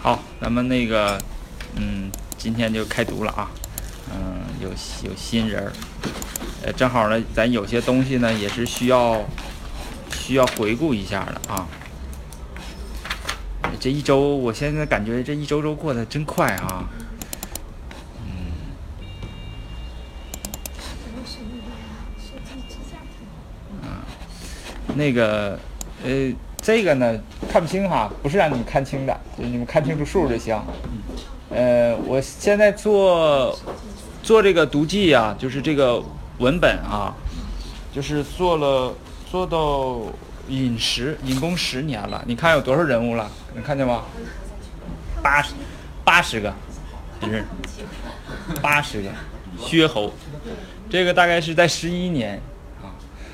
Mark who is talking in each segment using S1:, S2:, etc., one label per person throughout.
S1: 好，咱们那个，嗯，今天就开读了啊，嗯，有有新人儿，呃，正好呢，咱有些东西呢也是需要需要回顾一下的啊。这一周，我现在感觉这一周周过得真快啊。嗯。那个，呃，这个呢看不清哈，不是让你们看清的，就是你们看清楚数就行。呃，我现在做做这个读记啊，就是这个文本啊，就是做了做到引十引工十年了。你看有多少人物了？能看见吗？八十八十个人，八十个薛侯，这个大概是在十一年啊。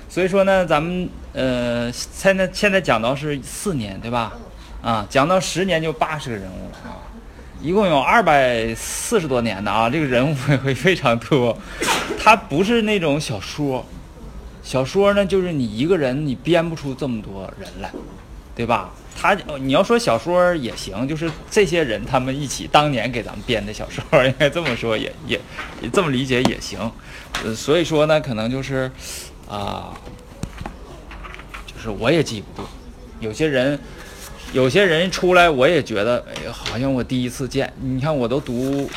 S1: 所以说呢，咱们呃，现在现在讲到是四年，对吧？啊，讲到十年就八十个人物了啊，一共有二百四十多年的啊，这个人物会非常多。它不是那种小说，小说呢就是你一个人你编不出这么多人来，对吧？他你要说小说也行，就是这些人他们一起当年给咱们编的小说，应该这么说也也这么理解也行。呃，所以说呢，可能就是。啊，是我也记不住，有些人，有些人出来我也觉得，哎呀，好像我第一次见。你看，我都读，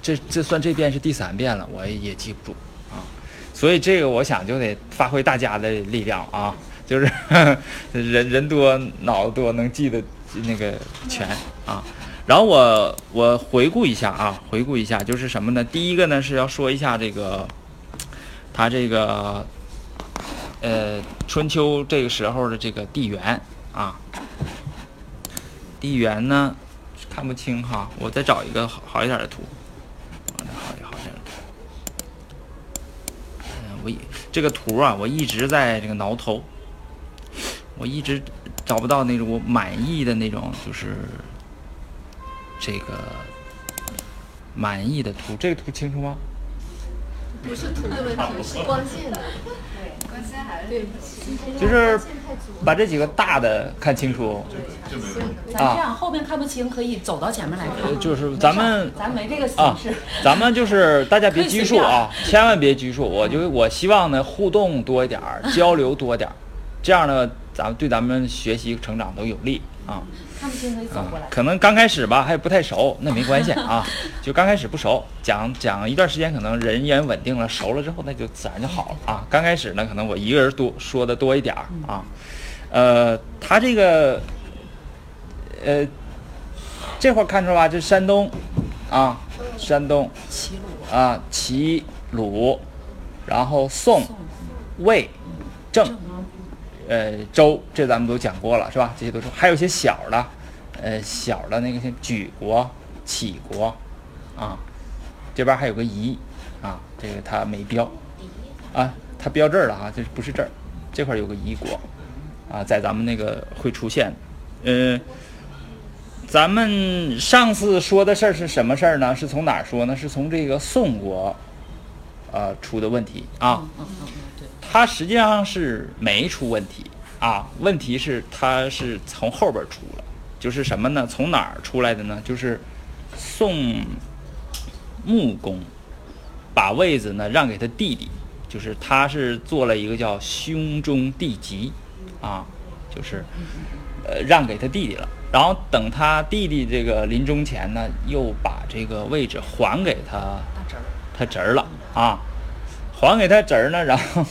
S1: 这这算这遍是第三遍了，我也记不住啊。所以这个我想就得发挥大家的力量啊，就是 人人多脑子多能记得那个全啊。然后我我回顾一下啊，回顾一下就是什么呢？第一个呢是要说一下这个，他这个。呃，春秋这个时候的这个地缘啊，地缘呢看不清哈，我再找一个好好一点的图，好一好一点的图。嗯，我一这个图啊，我一直在这个挠头，我一直找不到那种我满意的那种，就是这个满意的图。这个图清楚吗？
S2: 不是图的问题，是光线的。
S1: 就是把这几个大的看清楚。
S3: 咱这样后面看不清，可以走到前面来看。
S1: 就是咱们
S3: 咱没这个形式。
S1: 咱们就是大家别拘束啊，千万别拘束。我就我希望呢，互动多一点儿，交流多点儿，这样呢，咱们对咱们学习成长都有利啊。
S3: 可以走过来。
S1: 可能刚开始吧，还不太熟，那没关系啊。就刚开始不熟，讲讲一段时间，可能人员稳定了，熟了之后，那就自然就好了啊。刚开始呢，可能我一个人多说的多一点儿啊。呃，他这个，呃，这块看出来吧？这山东啊，山东齐鲁啊，齐鲁，然后宋、魏、郑。呃，周这咱们都讲过了，是吧？这些都是，还有一些小的，呃，小的那个像举国、杞国，啊，这边还有个夷，啊，这个它没标，啊，它标这儿了啊，这不是这儿，这块有个夷国，啊，在咱们那个会出现，呃，咱们上次说的事儿是什么事儿呢？是从哪儿说呢？是从这个宋国，呃，出的问题啊。它实际上是没出问题啊，问题是它是从后边出了，就是什么呢？从哪儿出来的呢？就是宋穆公把位子呢让给他弟弟，就是他是做了一个叫兄终弟及啊，就是呃让给他弟弟了。然后等他弟弟这个临终前呢，又把这个位置还给他他侄儿了啊。还给他侄儿呢，然后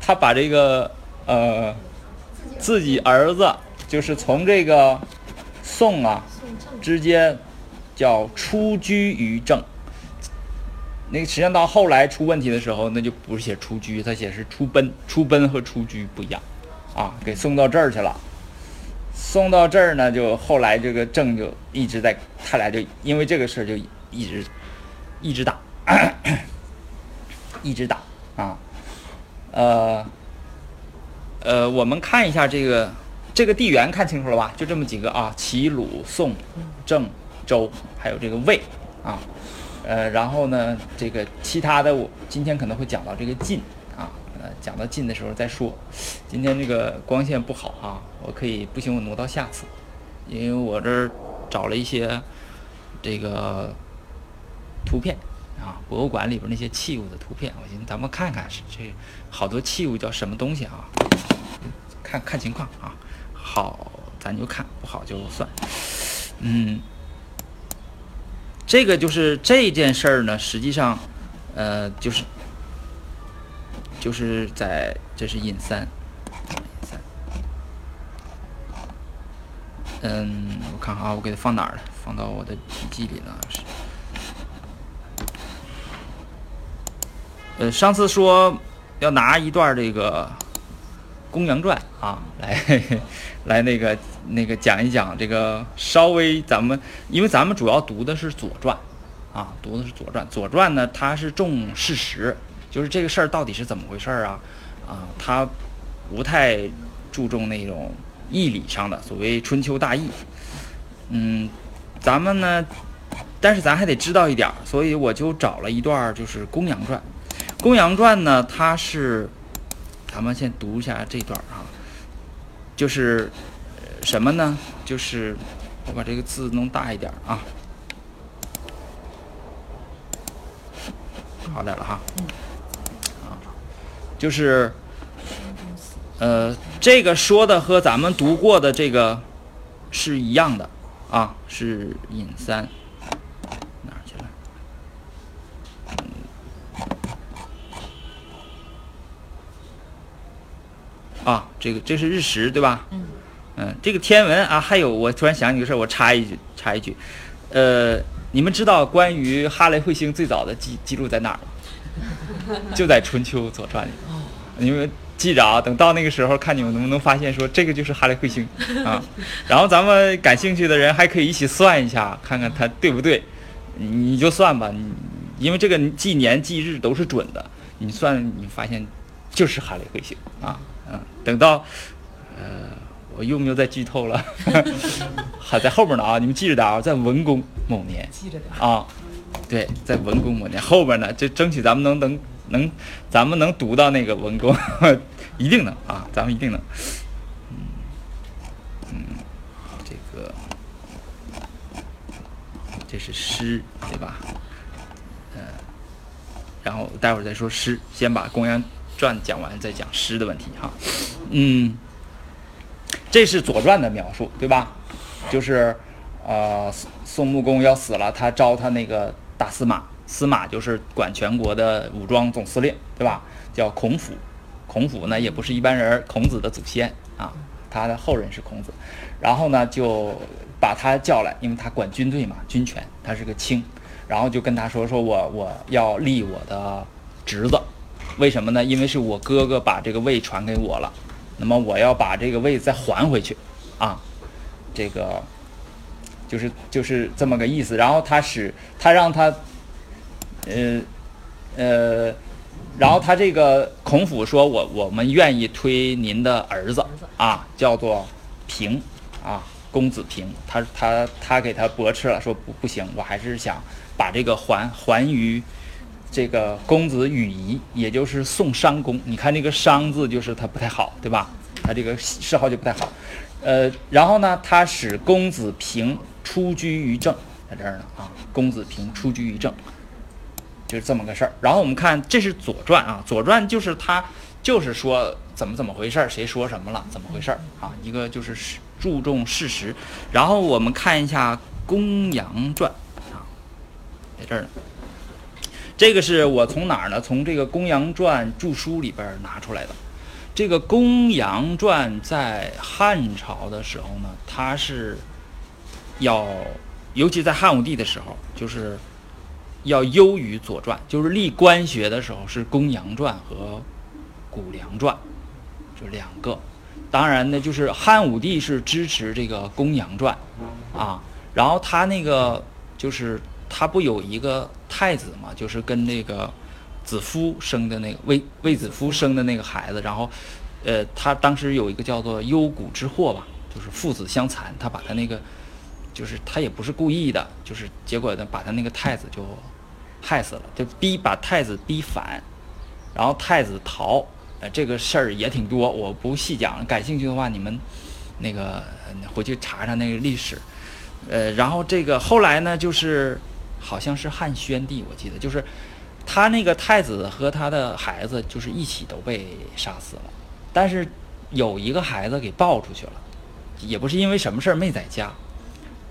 S1: 他把这个呃自己儿子，就是从这个宋啊，直接叫出居于郑。那个实际上到后来出问题的时候，那就不是写出居，他写是出奔。出奔和出居不一样啊，给送到这儿去了。送到这儿呢，就后来这个郑就一直在，他俩就因为这个事儿就一直一直打。一直打啊，呃，呃，我们看一下这个这个地缘，看清楚了吧？就这么几个啊，齐鲁宋郑周，还有这个魏啊，呃，然后呢，这个其他的我今天可能会讲到这个晋啊，呃，讲到晋的时候再说。今天这个光线不好啊，我可以不行我挪到下次，因为我这儿找了一些这个图片。啊，博物馆里边那些器物的图片，我寻思咱们看看是这好多器物叫什么东西啊？看看情况啊，好咱就看，不好就算。嗯，这个就是这件事儿呢，实际上，呃，就是就是在这是尹三，嗯，我看啊，我给它放哪儿了？放到我的笔记里了，呃，上次说要拿一段这个《公羊传》啊，来 来那个那个讲一讲这个稍微咱们，因为咱们主要读的是《左传》，啊，读的是《左传》。《左传》呢，它是重事实，就是这个事儿到底是怎么回事儿啊？啊，它不太注重那种义理上的，所谓春秋大义。嗯，咱们呢，但是咱还得知道一点儿，所以我就找了一段，就是《公羊传》。《公羊传》呢，它是，咱们先读一下这段啊，就是什么呢？就是我把这个字弄大一点啊，好点了哈。啊，就是，呃，这个说的和咱们读过的这个是一样的啊，是尹三。哪儿去了？啊，这个这是日食对吧？
S3: 嗯。
S1: 嗯，这个天文啊，还有我突然想起个事儿，我插一句，插一句，呃，你们知道关于哈雷彗星最早的记记录在哪儿吗？就在《春秋左传》里。你们记着啊，等到那个时候，看你们能不能发现说这个就是哈雷彗星 啊。然后咱们感兴趣的人还可以一起算一下，看看它对不对。你你就算吧，你因为这个纪年纪日都是准的，你算你发现就是哈雷彗星啊。嗯，等到呃。我用不用再剧透了，还在后边呢啊！你们记着点啊，在文公某年，
S3: 记着点
S1: 啊，对，在文公某年后边呢，就争取咱们能能能，咱们能读到那个文公，一定能啊，咱们一定能。嗯嗯，这个这是诗对吧？嗯，然后待会儿再说诗，先把《公羊传》讲完，再讲诗的问题哈。嗯。这是《左传》的描述，对吧？就是，呃，宋穆公要死了，他招他那个大司马，司马就是管全国的武装总司令，对吧？叫孔府，孔府呢也不是一般人，孔子的祖先啊，他的后人是孔子。然后呢，就把他叫来，因为他管军队嘛，军权，他是个卿。然后就跟他说：“说我我要立我的侄子，为什么呢？因为是我哥哥把这个位传给我了。”那么我要把这个位再还回去，啊，这个就是就是这么个意思。然后他使他让他，呃呃，然后他这个孔府说我我们愿意推您的儿子啊，叫做平啊，公子平。他他他给他驳斥了，说不不行，我还是想把这个还还于。这个公子羽仪，也就是宋商公，你看这个“商”字，就是他不太好，对吧？他这个谥号就不太好。呃，然后呢，他使公子平出居于政，在这儿呢啊，公子平出居于政，就是这么个事儿。然后我们看，这是《左传》啊，《左传》就是他就是说怎么怎么回事儿，谁说什么了，怎么回事儿啊？一个就是注重事实。然后我们看一下《公羊传》啊，在这儿呢。这个是我从哪儿呢？从这个《公羊传》注书里边拿出来的。这个《公羊传》在汉朝的时候呢，它是要，尤其在汉武帝的时候，就是要优于《左传》。就是立官学的时候是《公羊传》和《谷梁传》，就两个。当然呢，就是汉武帝是支持这个《公羊传》啊，然后他那个就是他不有一个。太子嘛，就是跟那个子夫生的那个魏魏子夫生的那个孩子，然后，呃，他当时有一个叫做幽谷之祸吧，就是父子相残，他把他那个，就是他也不是故意的，就是结果呢，把他那个太子就害死了，就逼把太子逼反，然后太子逃，呃，这个事儿也挺多，我不细讲。感兴趣的话，你们那个回去查查那个历史。呃，然后这个后来呢，就是好像是汉宣帝，我记得就是他那个太子和他的孩子就是一起都被杀死了，但是有一个孩子给抱出去了，也不是因为什么事儿没在家，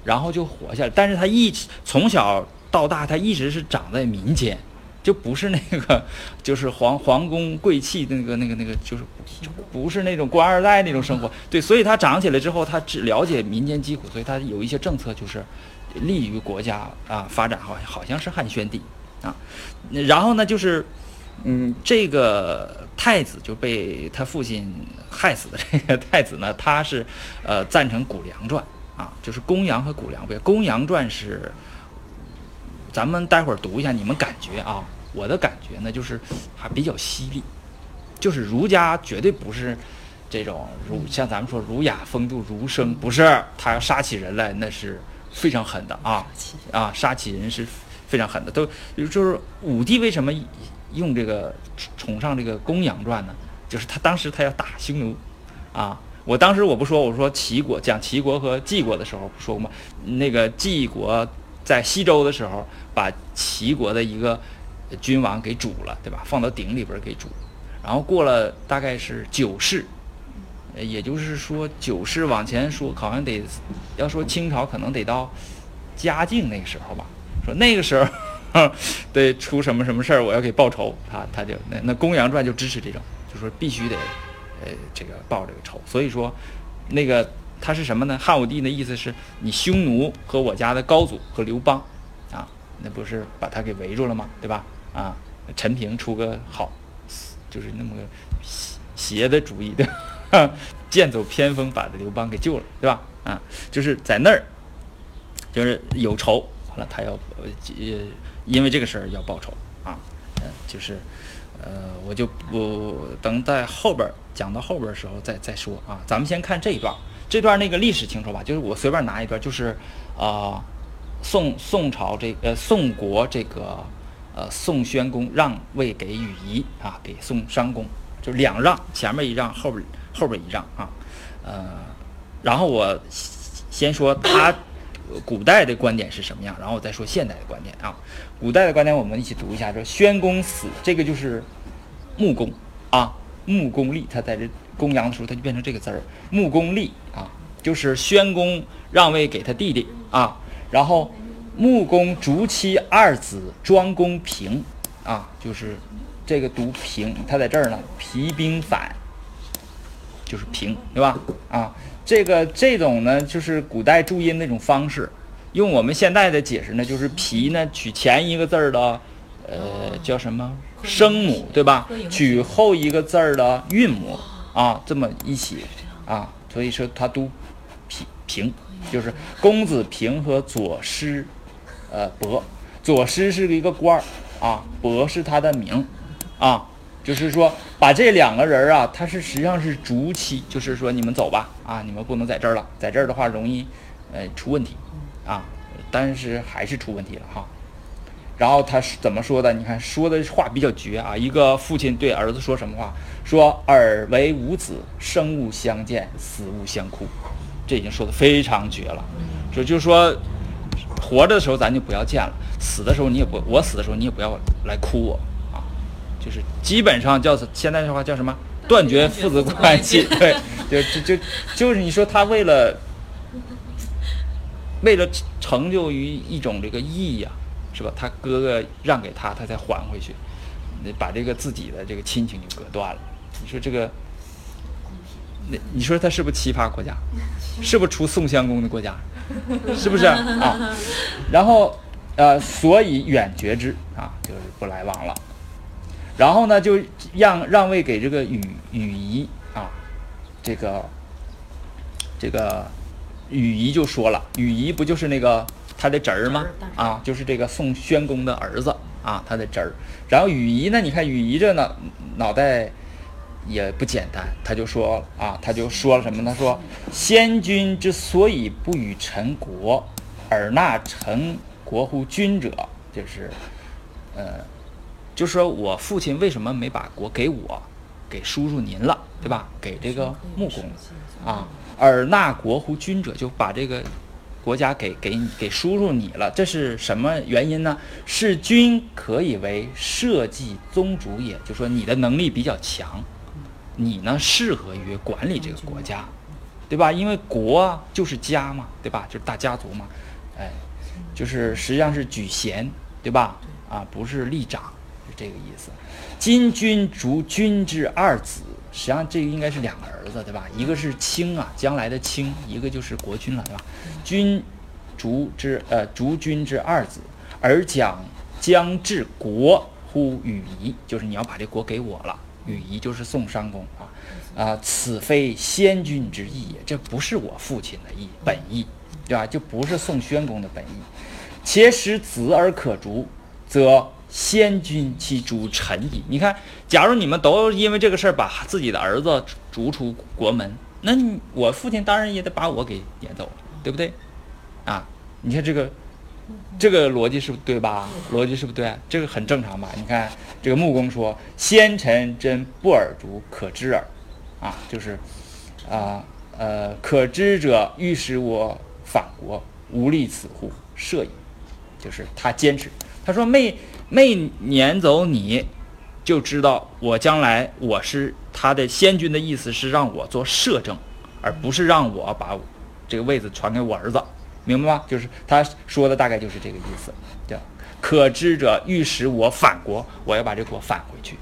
S1: 然后就活下来。但是他一直从小到大，他一直是长在民间，就不是那个就是皇皇宫贵气那个那个那个，就是就不是那种官二代那种生活。对，所以他长起来之后，他只了解民间疾苦，所以他有一些政策就是利于国家啊发展，好像好像是汉宣帝啊。然后呢，就是嗯，这个太子就被他父亲害死的这个太子呢，他是呃赞成谷梁传啊，就是公羊和谷梁不。公羊传是咱们待会儿读一下，你们感觉啊，我的感觉呢就是还比较犀利，就是儒家绝对不是这种儒，像咱们说儒雅风度、儒生，不是他要杀起人来那是非常狠的啊啊，杀起人是非常狠的。都就是武帝为什么用这个崇尚这个公羊传呢？就是他当时他要打匈奴啊。我当时我不说，我说齐国讲齐国和晋国的时候不说过吗？那个晋国在西周的时候，把齐国的一个君王给煮了，对吧？放到鼎里边给煮，然后过了大概是九世，也就是说九世往前说，好像得要说清朝可能得到嘉靖那个时候吧。说那个时候 得出什么什么事儿，我要给报仇。他他就那那《公羊传》就支持这种，就说必须得呃这个报这个仇。所以说那个他是什么呢？汉武帝的意思是你匈奴和我家的高祖和刘邦啊，那不是把他给围住了吗？对吧？啊，陈平出个好，就是那么个邪的主意，对吧？剑走偏锋把刘邦给救了，对吧？啊，就是在那儿，就是有仇，完了他要呃因为这个事儿要报仇啊，嗯、就是呃我就不等在后边儿讲到后边儿的时候再再说啊，咱们先看这一段，这段那个历史清楚吧？就是我随便拿一段，就是啊、宋宋朝这呃宋国这个呃宋宣公让位给禹仪啊，给宋商公，就两让，前面一让，后边后边一让啊，呃，然后我先说他古代的观点是什么样，然后我再说现代的观点啊。古代的观点我们一起读一下，说宣公死，这个就是穆公啊，穆公立，他在这公羊的时候它就变成这个字儿，穆公立啊，就是宣公让位给他弟弟啊，然后穆公逐妻二子庄公平啊，就是这个读平，他在这儿呢，皮兵反。就是平，对吧？啊，这个这种呢，就是古代注音那种方式。用我们现在的解释呢，就是皮呢取前一个字儿的，呃，叫什么声母，对吧？取后一个字儿的韵母啊，这么一起啊，所以说它读平平，就是公子平和左师，呃，伯，左师是一个官儿啊，伯是他的名啊。就是说，把这两个人啊，他是实际上是逐妻，就是说你们走吧，啊，你们不能在这儿了，在这儿的话容易，呃，出问题，啊，但是还是出问题了哈。然后他是怎么说的？你看说的话比较绝啊。一个父亲对儿子说什么话？说尔为吾子，生勿相见，死勿相哭。这已经说的非常绝了。说就是说，活着的时候咱就不要见了，死的时候你也不，我死的时候你也不要来哭我啊。就是基本上叫现在的话叫什么断绝父子关系，对，就就就就是你说他为了为了成就于一种这个义呀、是吧？他哥哥让给他，他才还回去，那把这个自己的这个亲情就割断了。你说这个，那你说他是不是奇葩国家？是不是出宋襄公的国家？是不是啊？然后呃，所以远绝之啊，就是不来往了。然后呢，就让让位给这个羽羽仪啊，这个这个羽仪就说了，羽仪不就是那个他的侄儿吗？啊，就是这个宋宣公的儿子啊，他的侄儿。然后禹仪呢，你看禹仪这脑脑袋也不简单，他就说啊，他就说了什么他？说先君之所以不与臣国，而纳臣国乎君者，就是呃。就说我父亲为什么没把国给我，给叔叔您了，对吧？给这个穆公啊，尔纳国乎君者，就把这个国家给给给输入你了，这是什么原因呢？是君可以为社稷宗主也，就说你的能力比较强，你呢适合于管理这个国家，对吧？因为国啊就是家嘛，对吧？就是大家族嘛，哎，就是实际上是举贤，对吧？啊，不是立长，是这个意思。今君逐君之二子，实际上这个应该是两个儿子，对吧？一个是卿啊，将来的卿，一个就是国君了，对吧？君逐之呃逐君之二子，而将将治国乎与夷，就是你要把这国给我了。与夷就是宋商公啊啊，此非先君之意也，这不是我父亲的意本意，对吧？就不是宋宣公的本意。且使子而可逐，则先君其逐臣矣。你看，假如你们都因为这个事儿把自己的儿子逐出国门，那我父亲当然也得把我给撵走了，对不对？啊，你看这个这个逻辑是不是对吧？逻辑是不是对？这个很正常吧？你看这个穆公说：“先臣真不尔逐，可知耳。”啊，就是啊呃，可知者欲使我反国，无力此乎？射矣。就是他坚持，他说没没撵走你，就知道我将来我是他的先君的意思是让我做摄政，而不是让我把这个位子传给我儿子，明白吗？就是他说的大概就是这个意思，对？可知者欲使我反国，我要把这国反回去，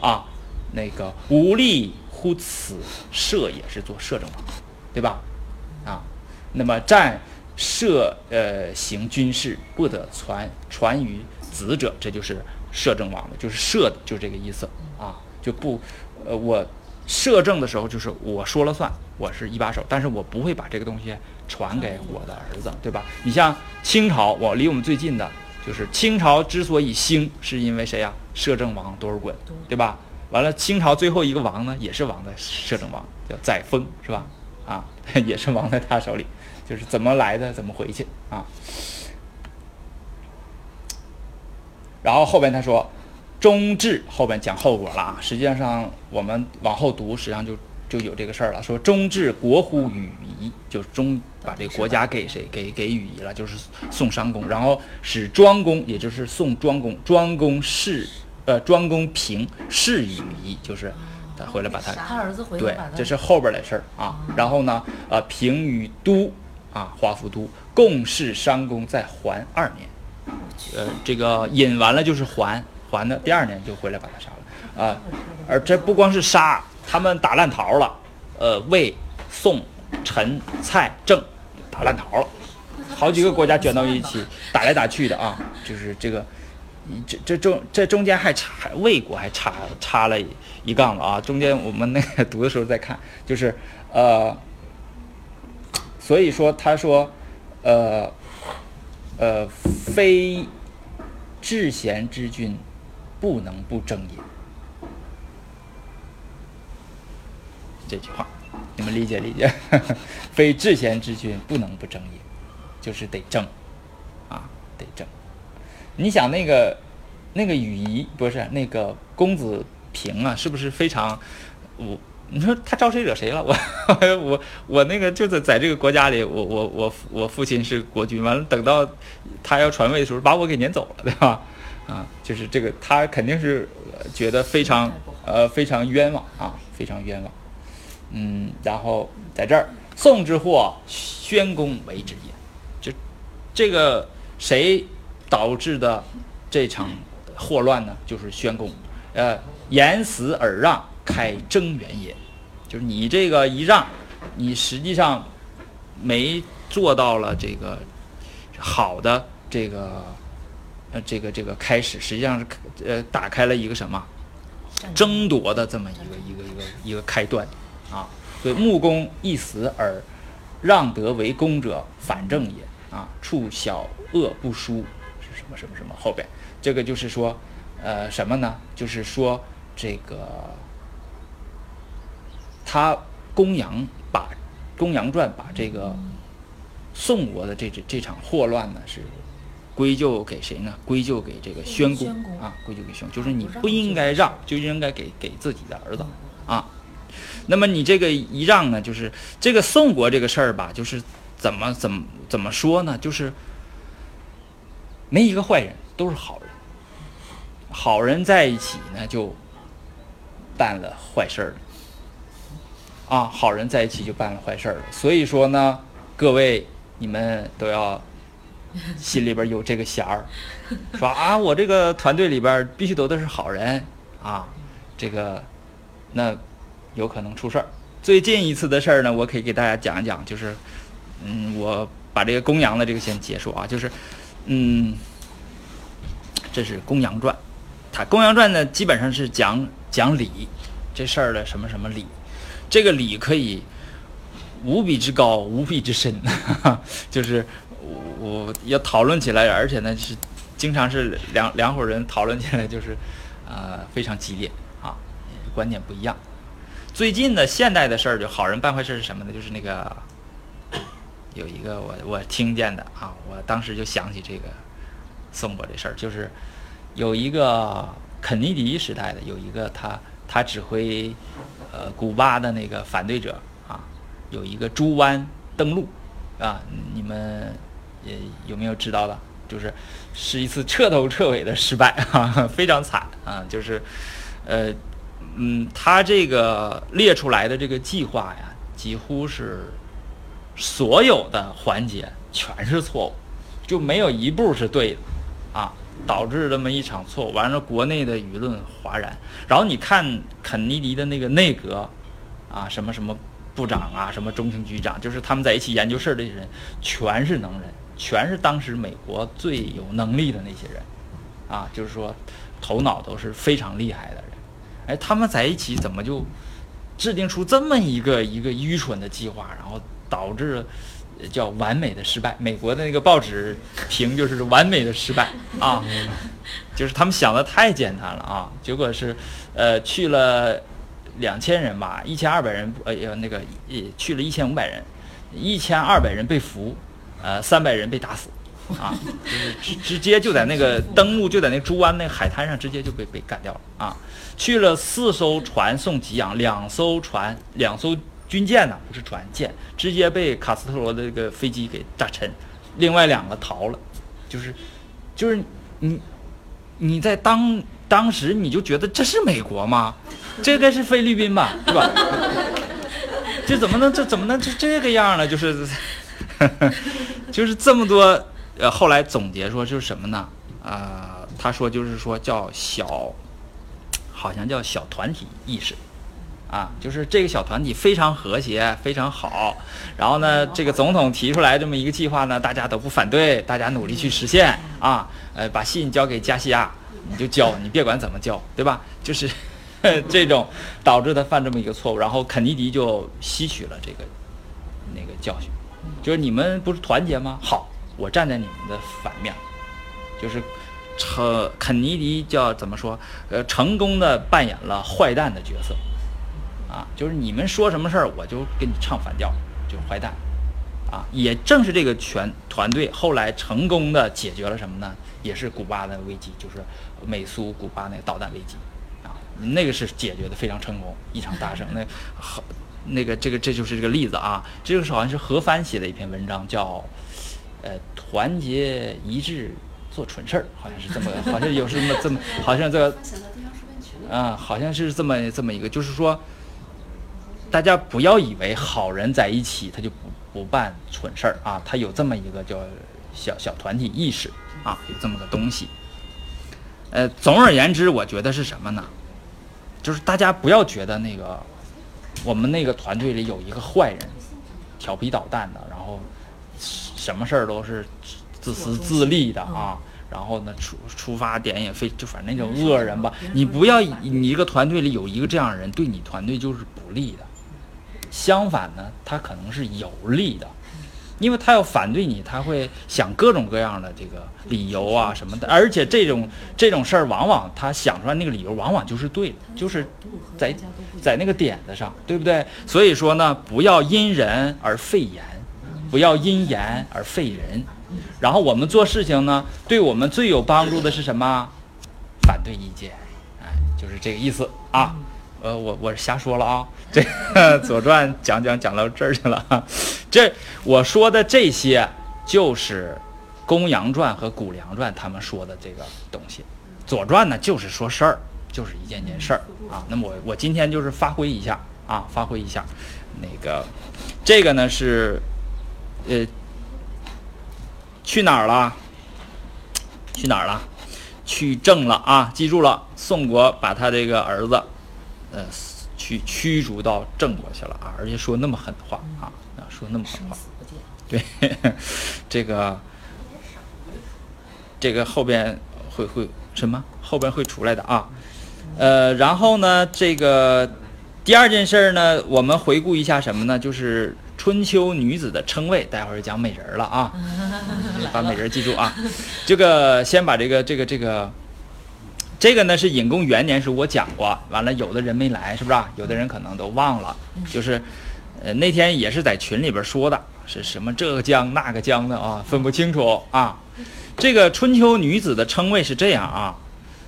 S1: 啊，那个无力乎此摄也是做摄政王，对吧？啊，那么战。摄呃行军事不得传传于子者，这就是摄政王的，就是摄的，就这个意思啊，就不呃我摄政的时候就是我说了算，我是一把手，但是我不会把这个东西传给我的儿子，对吧？你像清朝，我离我们最近的就是清朝之所以兴，是因为谁呀？摄政王多尔衮，对吧？完了，清朝最后一个王呢，也是王的摄政王，叫载沣，是吧？啊，也是王在他手里。就是怎么来的，怎么回去啊？然后后边他说，终至后边讲后果了啊。实际上我们往后读，实际上就就有这个事儿了。说中至国乎与夷，就是中把这个国家给谁？给给禹夷了，就是宋商公。然后使庄公，也就是宋庄公，庄公是呃庄公平弑禹夷，就是他回来把他
S3: 他儿子回
S1: 对，这是后边的事儿啊。然后呢，呃平与都。啊，华府都共事商公在桓二年，呃，这个引完了就是还还的，第二年就回来把他杀了啊。而这不光是杀，他们打烂桃了，呃，魏、宋、陈、蔡、郑打烂桃了，好几个国家卷到一起打来打去的啊，就是这个，这这中这中间还插魏国还插插了一杠子啊，中间我们那个读的时候再看，就是呃。所以说，他说，呃，呃，非至贤之君，不能不争也。这句话，你们理解理解？非至贤之君，不能不争也，就是得争，啊，得争。你想那个那个羽仪不是那个公子平啊，是不是非常我？你说他招谁惹谁了？我我我那个就在在这个国家里，我我我我父亲是国君，完了等到他要传位的时候，把我给撵走了，对吧？啊，就是这个，他肯定是觉得非常呃非常冤枉啊，非常冤枉。嗯，然后在这儿，宋之祸，宣公为之也。就这个谁导致的这场祸乱呢？就是宣公，呃，言死而让，开征元也。就是你这个一让，你实际上没做到了这个好的这个呃这个这个开始，实际上是呃打开了一个什么争夺的这么一个一个一个一个开端啊。所以穆公一死而让德为公者，反正也啊，处小恶不输是什么什么什么后边这个就是说呃什么呢？就是说这个。他公羊把《公羊传》把这个宋国的这这这场祸乱呢，是归咎给谁呢？归咎给这个宣公啊，归咎给宣公，就是你不应该让，就应该给给自己的儿子啊。那么你这个一让呢，就是这个宋国这个事儿吧，就是怎么怎么怎么说呢？就是没一个坏人，都是好人。好人在一起呢，就办了坏事儿了。啊，好人在一起就办了坏事儿了。所以说呢，各位你们都要 心里边有这个弦儿，说啊，我这个团队里边必须都得是好人啊，这个那有可能出事儿。最近一次的事儿呢，我可以给大家讲一讲，就是嗯，我把这个公羊的这个先结束啊，就是嗯，这是《公羊传》，它《公羊传》呢基本上是讲讲理这事儿的什么什么理。这个理可以无比之高，无比之深，就是我要讨论起来，而且呢是经常是两两伙人讨论起来，就是呃非常激烈啊，观点不一样。最近的现代的事儿，就好人办坏事是什么呢？就是那个有一个我我听见的啊，我当时就想起这个宋国这事儿，就是有一个肯尼迪时代的有一个他他指挥。呃，古巴的那个反对者啊，有一个猪湾登陆啊，你们也有没有知道的？就是是一次彻头彻尾的失败啊，非常惨啊。就是呃，嗯，他这个列出来的这个计划呀，几乎是所有的环节全是错误，就没有一步是对的啊。导致这么一场错误，完了国内的舆论哗然。然后你看肯尼迪的那个内阁，啊，什么什么部长啊，什么中情局长，就是他们在一起研究事儿的人，全是能人，全是当时美国最有能力的那些人，啊，就是说头脑都是非常厉害的人。哎，他们在一起怎么就制定出这么一个一个愚蠢的计划，然后导致。叫完美的失败，美国的那个报纸评就是完美的失败啊，就是他们想的太简单了啊，结果是，呃，去了两千人吧，一千二百人，呃，那个去了一千五百人，一千二百人被俘，呃，三百人被打死，啊，就是直直接就在那个登陆就在那猪湾那海滩上直接就被被干掉了啊，去了四艘船送给养，两艘船两艘。军舰呢，不是船舰，直接被卡斯特罗的这个飞机给炸沉，另外两个逃了，就是，就是你，你在当当时你就觉得这是美国吗？这该是菲律宾吧，是吧？这怎么能这怎么能这这个样呢？就是，就是这么多，呃，后来总结说就是什么呢？啊，他说就是说叫小，好像叫小团体意识。啊，就是这个小团体非常和谐，非常好。然后呢，这个总统提出来这么一个计划呢，大家都不反对，大家努力去实现啊。呃，把信交给加西亚，你就交，你别管怎么交，对吧？就是 这种导致他犯这么一个错误，然后肯尼迪就吸取了这个那个教训，就是你们不是团结吗？好，我站在你们的反面，就是成肯尼迪叫怎么说？呃，成功的扮演了坏蛋的角色。啊，就是你们说什么事儿，我就给你唱反调，就是坏蛋，啊，也正是这个全团队后来成功的解决了什么呢？也是古巴的危机，就是美苏古巴那个导弹危机，啊，那个是解决的非常成功，一场大胜。那好，那个这个这就是这个例子啊，这个是好像是何帆写的一篇文章，叫呃团结一致做蠢事儿，好像是这么，好像有什么这么，好像这个，啊，好像是这么这么一个，就是说。大家不要以为好人在一起他就不不办蠢事儿啊，他有这么一个叫小小团体意识啊，有这么个东西。呃，总而言之，我觉得是什么呢？就是大家不要觉得那个我们那个团队里有一个坏人，调皮捣蛋的，然后什么事儿都是自私自利的啊，然后呢出出发点也非就反正那种恶人吧。你不要你一个团队里有一个这样的人，对你团队就是不利的。相反呢，他可能是有利的，因为他要反对你，他会想各种各样的这个理由啊什么的，而且这种这种事儿，往往他想出来那个理由，往往就是对的，就是在在那个点子上，对不对？所以说呢，不要因人而废言，不要因言而废人然后我们做事情呢，对我们最有帮助的是什么？反对意见，哎，就是这个意思啊。呃，我我瞎说了啊，这个《左传》讲讲讲到这儿去了啊。这我说的这些就是《公羊传》和《谷梁传》他们说的这个东西，《左传》呢就是说事儿，就是一件件事儿啊。那么我我今天就是发挥一下啊，发挥一下。那个这个呢是呃去哪儿了？去哪儿了？去郑了啊！记住了，宋国把他这个儿子。呃，去驱逐到郑国去了啊，而且说那么狠的话啊，啊，说那么狠话，对，这个，这个后边会会什么？后边会出来的啊，呃，然后呢，这个第二件事呢，我们回顾一下什么呢？就是春秋女子的称谓，待会儿讲美人了啊，把美人记住啊，这个先把这个这个这个。这个呢是隐公元年时我讲过，完了有的人没来，是不是？啊有的人可能都忘了，就是，呃，那天也是在群里边说的，是什么这个江那个江的啊，分不清楚啊。这个春秋女子的称谓是这样啊，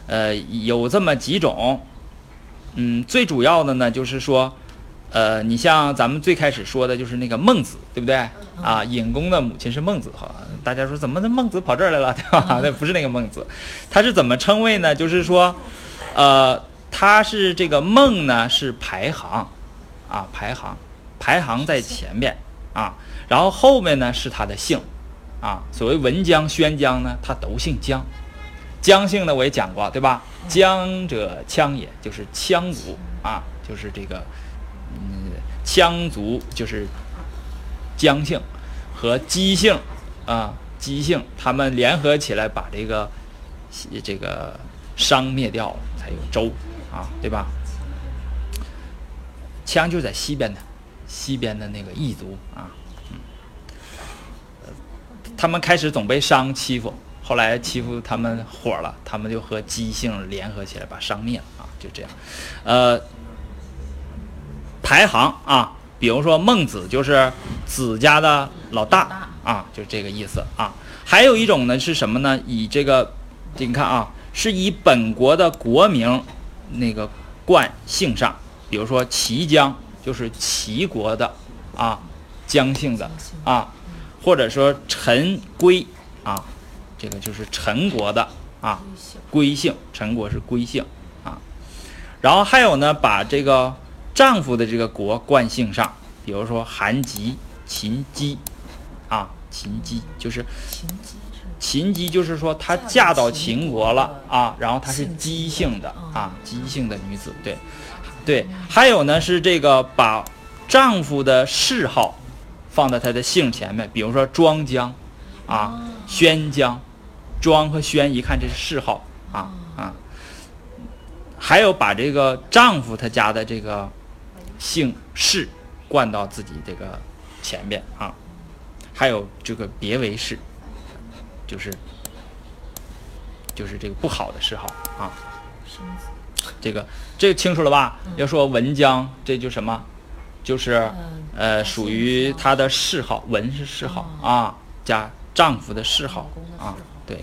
S1: 呃，有这么几种，嗯，最主要的呢就是说。呃，你像咱们最开始说的就是那个孟子，对不对啊？尹公的母亲是孟子，哈，大家说怎么那孟子跑这儿来了，对吧？那不是那个孟子，他是怎么称谓呢？就是说，呃，他是这个孟呢是排行，啊，排行，排行在前面啊，然后后面呢是他的姓，啊，所谓文姜、宣姜呢，他都姓姜，姜姓呢我也讲过，对吧？姜者羌也，就是羌族啊，就是这个。嗯，羌族就是姜姓和姬姓啊，姬姓他们联合起来把这个这个商灭掉了，才有周啊，对吧？羌就在西边的，西边的那个异族啊，嗯，他们开始总被商欺负，后来欺负他们火了，他们就和姬姓联合起来把商灭了啊，就这样，呃。排行啊，比如说孟子就是子家的老大啊，就这个意思啊。还有一种呢是什么呢？以这个，你看啊，是以本国的国名那个冠姓上，比如说齐姜就是齐国的啊，姜姓的啊，或者说陈归啊，这个就是陈国的啊，归姓，陈国是归姓啊。然后还有呢，把这个。丈夫的这个国惯性上，比如说韩吉、秦姬，啊，秦姬就是秦姬，就是说她嫁到秦国了啊，然后她是姬姓的啊，姬姓的女子，对，对，还有呢是这个把丈夫的谥号放在她的姓前面，比如说庄姜，啊，宣姜，庄和宣一看这是谥号啊啊，还有把这个丈夫他家的这个。姓氏冠到自己这个前边啊，还有这个别为氏，就是就是这个不好的谥号啊。这个这个清楚了吧？要说文姜，这就什么？就是呃，属于他的谥号，文是谥号啊，加丈夫的谥号啊。对，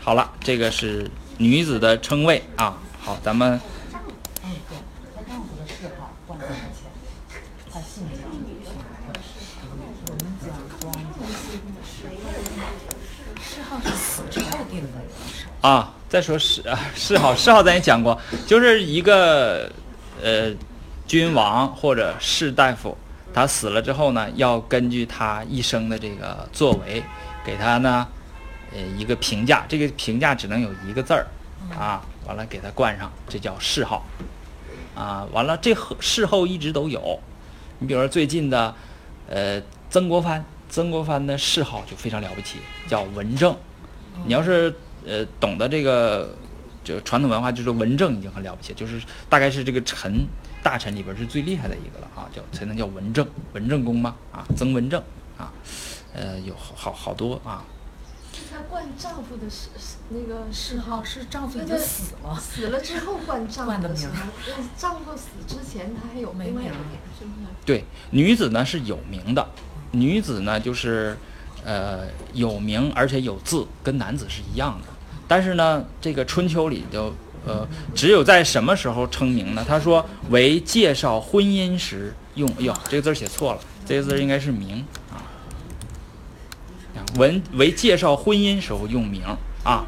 S1: 好了，这个是女子的称谓啊。好，咱们。啊，再说谥啊，谥号谥号咱也讲过，就是一个呃君王或者士大夫，他死了之后呢，要根据他一生的这个作为，给他呢呃一个评价，这个评价只能有一个字儿啊，完了给他冠上，这叫谥号啊，完了这谥号一直都有，你比如说最近的呃曾国藩，曾国藩的谥号就非常了不起，叫文正，你要是。呃，懂得这个，就传统文化就是文正已经很了不起，就是大概是这个臣大臣里边是最厉害的一个了啊，叫才能叫文正，文正公嘛啊，曾文正啊，呃，有好好好多啊。
S2: 她冠丈夫的是那个嗜好
S3: 是丈夫已经死了，
S2: 死了之后冠丈夫的谥号，丈夫死之前她还有另外一个名，是不是？
S1: 对，女子呢是有名的，女子呢就是呃，有名而且有字，跟男子是一样的。但是呢，这个春秋里就呃，只有在什么时候称名呢？他说为介绍婚姻时用。哎哟，这个字写错了，这个字应该是名啊。文为介绍婚姻时候用名啊。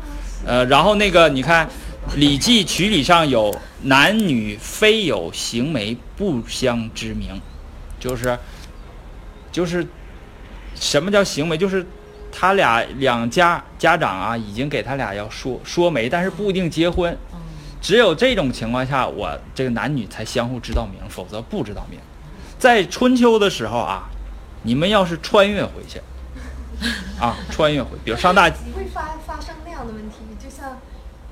S1: 呃，然后那个你看，《礼记曲礼》上有男女非有行媒不相之名，就是就是什么叫行媒？就是他俩两家家长啊，已经给他俩要说说媒，但是不一定结婚。只有这种情况下，我这个男女才相互知道名，否则不知道名。在春秋的时候啊，你们要是穿越回去 啊，穿越回，比如上大
S2: 会发发生那样的问题，就像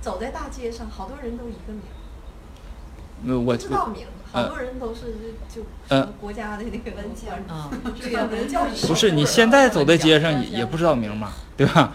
S2: 走在大街上，好多人都一个名。
S1: 我
S2: 知道名，好多人都是就呃国家的那个文件啊，对呀，文教
S1: 不是你现在走在街上也也不知道名嘛，对吧？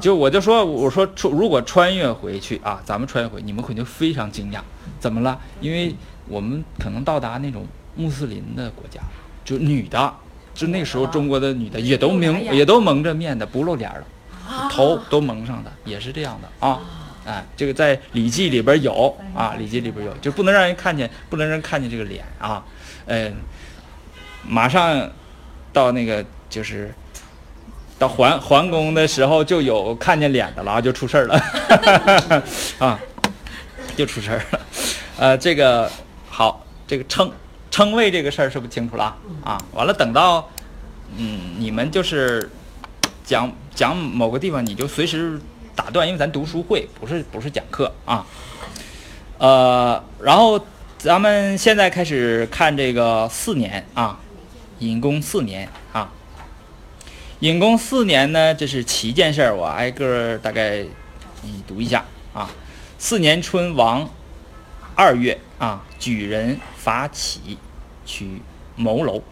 S1: 就我就说我说出如果穿越回去啊，咱们穿越回，你们肯定非常惊讶，怎么了？因为我们可能到达那种穆斯林的国家，就女的，就那时候中国的女的也都蒙也都蒙着面的，不露脸了，头都蒙上的，也是这样的啊。哎，这个在《礼记》里边有啊，《礼记》里边有，就不能让人看见，不能让人看见这个脸啊。嗯，马上到那个就是到桓桓公的时候，就有看见脸的了，就出事儿了 啊，就出事儿了。呃，这个好，这个称称谓这个事儿是不是清楚了啊？完了，等到嗯，你们就是讲讲某个地方，你就随时。打断，因为咱读书会不是不是讲课啊，呃，然后咱们现在开始看这个四年啊，隐公四年啊，隐公四年呢，这是七件事儿，我挨个大概你读一下啊。四年春，王二月啊，举人伐齐，取谋楼，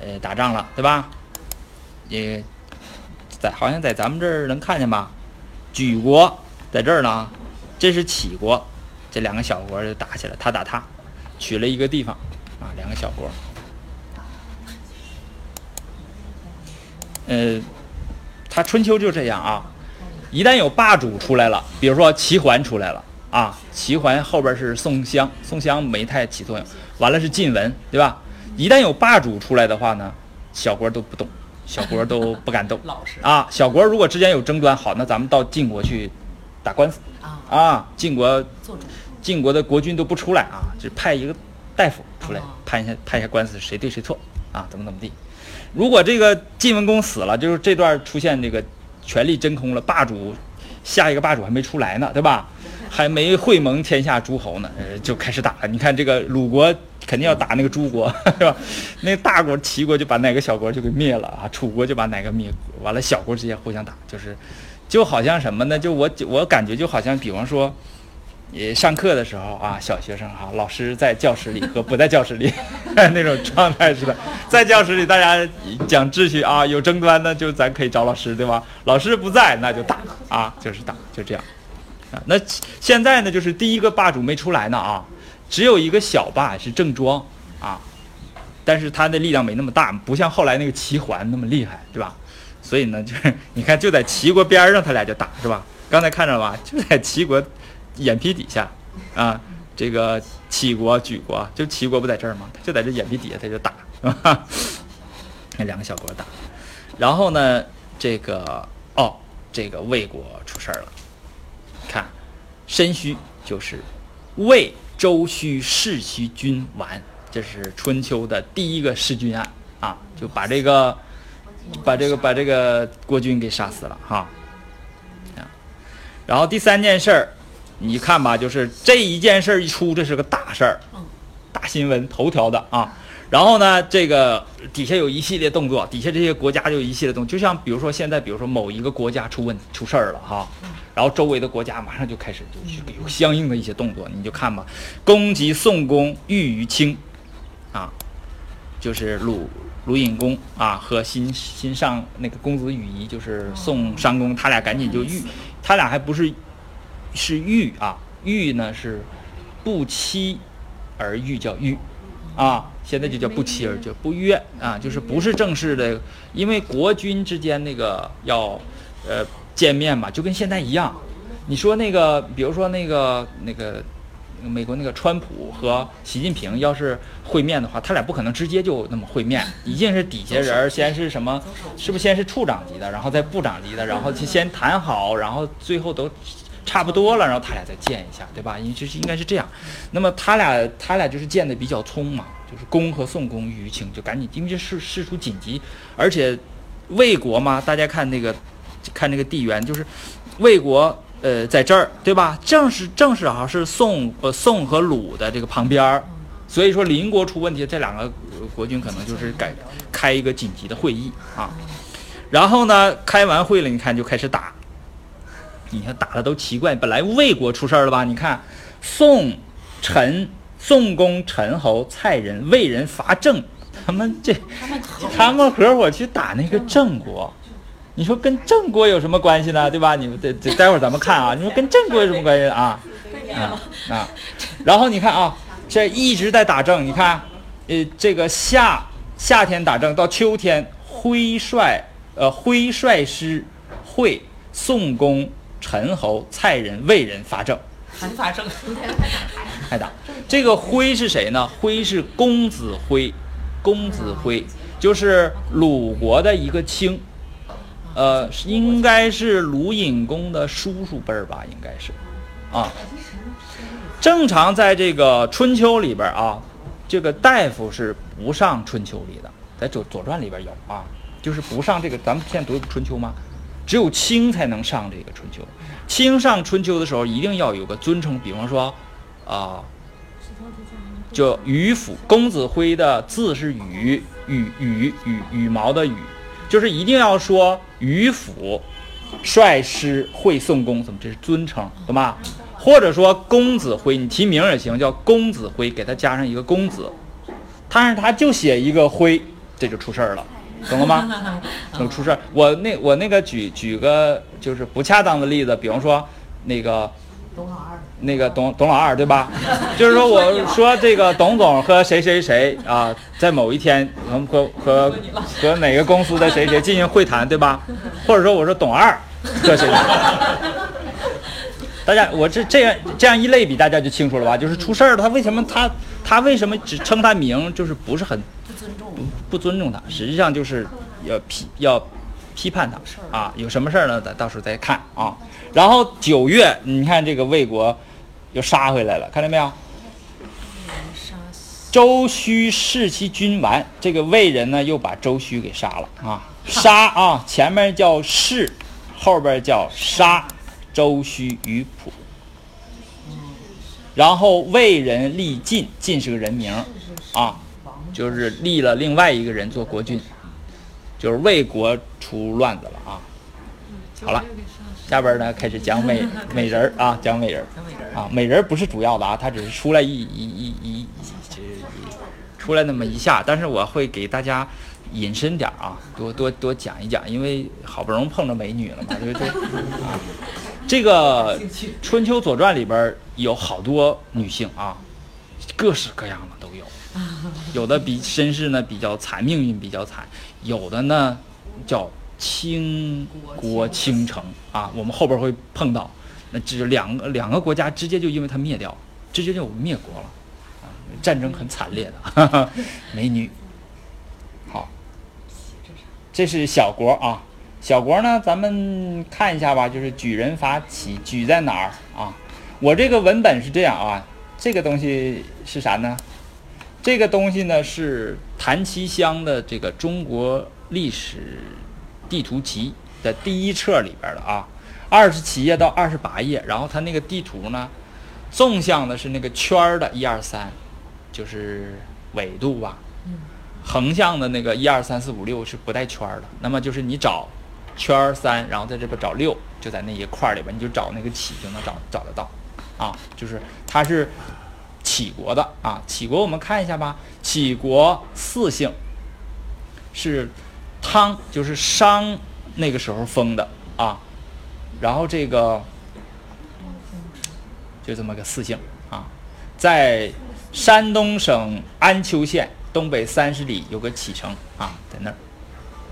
S1: 呃，打仗了，对吧？也。在好像在咱们这儿能看见吧？举国在这儿呢，这是齐国，这两个小国就打起来，他打他，取了一个地方啊，两个小国。呃，他春秋就这样啊，一旦有霸主出来了，比如说齐桓出来了啊，齐桓后边是宋襄，宋襄没太起作用，完了是晋文，对吧？一旦有霸主出来的话呢，小国都不动。小国都不敢动啊！小国如果之间有争端，好，那咱们到晋国去打官司啊！晋国晋国的国君都不出来啊，只派一个大夫出来判一下判一下官司，谁对谁错啊？怎么怎么地？如果这个晋文公死了，就是这段出现这个权力真空了，霸主下一个霸主还没出来呢，对吧？还没会盟天下诸侯呢，就开始打了。你看这个鲁国。肯定要打那个诸国，是吧？那大国齐国就把哪个小国就给灭了啊，楚国就把哪个灭，完了小国之间互相打，就是，就好像什么呢？就我我感觉就好像，比方说，也上课的时候啊，小学生哈，老师在教室里和不在教室里 那种状态似的，在教室里大家讲秩序啊，有争端呢就咱可以找老师，对吧？老师不在那就打啊，就是打，就这样啊。那现在呢，就是第一个霸主没出来呢啊。只有一个小霸是郑庄啊，但是他的力量没那么大，不像后来那个齐桓那么厉害，对吧？所以呢，就是 你看，就在齐国边上，他俩就打，是吧？刚才看着了吧？就在齐国眼皮底下啊，这个齐国、举国，就齐国不在这儿吗？就在这眼皮底下，他就打，是吧那两个小国打。然后呢，这个哦，这个魏国出事儿了，看申戌就是魏。周须弑其君完，这是春秋的第一个弑君案啊，就把这个，把这个把这个国君给杀死了哈。然后第三件事儿，你看吧，就是这一件事儿一出，这是个大事儿，大新闻头条的啊。然后呢，这个底下有一系列动作，底下这些国家就一系列动，就像比如说现在，比如说某一个国家出问出事儿了哈。然后周围的国家马上就开始就有相应的一些动作，你就看吧。公及宋公欲于清，啊，就是鲁鲁隐公啊和新新上那个公子羽仪，就是宋商公，他俩赶紧就欲，他俩还不是是欲啊，欲呢是不期而遇叫欲，啊，现在就叫不期而就不约啊，就是不是正式的，因为国君之间那个要呃见面嘛，就跟现在一样。你说那个，比如说那个那个美国那个川普和习近平要是会面的话，他俩不可能直接就那么会面，一定是底下人先是什么，是不是先是处长级的，然后再部长级的，然后就先谈好，然后最后都差不多了，然后他俩再见一下，对吧？因为就是应该是这样。那么他俩他俩就是见的比较匆忙，就是公和宋公舆情就赶紧，因为这事事出紧急，而且魏国嘛，大家看那个看那个地缘，就是魏国。呃，在这儿，对吧？正是正是好是宋呃宋和鲁的这个旁边儿，所以说邻国出问题，这两个国君可能就是改开一个紧急的会议啊。然后呢，开完会了，你看就开始打。你看打的都奇怪，本来魏国出事儿了吧？你看宋陈宋公陈侯蔡人魏人伐郑，他们这他们合伙去打那个郑国。你说跟郑国有什么关系呢？对吧？你们待待会儿咱们看啊。你说跟郑国有什么关系啊？啊啊！然后你看啊，这一直在打仗。你看，呃，这个夏夏天打仗到秋天，挥帅呃挥帅师会宋公陈侯蔡人魏人伐郑，
S3: 还伐郑，
S1: 还打。这个挥是谁呢？挥是公子挥，公子挥就是鲁国的一个卿。呃，应该是鲁隐公的叔叔辈儿吧，应该是，啊，正常在这个春秋里边啊，这个大夫是不上春秋里的，在左左传里边有啊，就是不上这个，咱们现在读春秋吗？只有卿才能上这个春秋，卿上春秋的时候一定要有个尊称，比方说，啊，就羽府，公子辉的字是羽，羽羽羽羽毛的羽。就是一定要说于府率师会宋公，怎么这是尊称，懂吧？或者说公子辉，你提名也行，叫公子辉，给他加上一个公子，但是他就写一个辉，这就出事儿了，懂了吗？怎么出事儿？我那我那个举举个就是不恰当的例子，比方说那个。那个董董老二对吧？就是说，我说这个董总和谁谁谁啊，在某一天和和和哪个公司的谁谁进行会谈，对吧？或者说，我说董二和谁谁？大家，我这这样这样一类比，大家就清楚了吧？就是出事儿了，他为什么他他为什么只称他名？就是不是很
S3: 不尊重，
S1: 不尊重他，实际上就是要批要批判他啊。有什么事儿呢？咱到时候再看啊。然后九月，你看这个魏国。又杀回来了，看到没有？周须弑其君完，这个魏人呢又把周须给杀了啊！杀啊！前面叫弑，后边叫杀。周须于普，然后魏人立晋，晋是个人名啊，就是立了另外一个人做国君，就是魏国出乱子了啊！好了。下边呢开始讲美 美人儿啊，讲美人儿啊，美人儿不是主要的啊，它只是出来一一一一这出来那么一下，但是我会给大家引申点啊，多多多讲一讲，因为好不容易碰着美女了嘛，对不对 啊？这个春秋左传里边有好多女性啊，各式各样的都有，有的比身世呢比较惨，命运比较惨，有的呢叫。倾国倾城啊，我们后边会碰到，那这两个两个国家直接就因为它灭掉，直接就灭国了，啊，战争很惨烈的，美女。好，这是小国啊，小国呢，咱们看一下吧，就是举人伐齐，举在哪儿啊？我这个文本是这样啊，这个东西是啥呢？这个东西呢是谭其骧的这个中国历史。地图集的第一册里边的啊，二十七页到二十八页，然后它那个地图呢，纵向的是那个圈儿的一二三，就是纬度吧，横向的那个一二三四五六是不带圈儿的。那么就是你找圈儿三，然后在这边找六，就在那一块儿里边，你就找那个起就能找找得到，啊，就是它是启国的啊，启国我们看一下吧，启国四姓是。汤就是商那个时候封的啊，然后这个就这么个四姓啊，在山东省安丘县东北三十里有个启城啊，在那儿，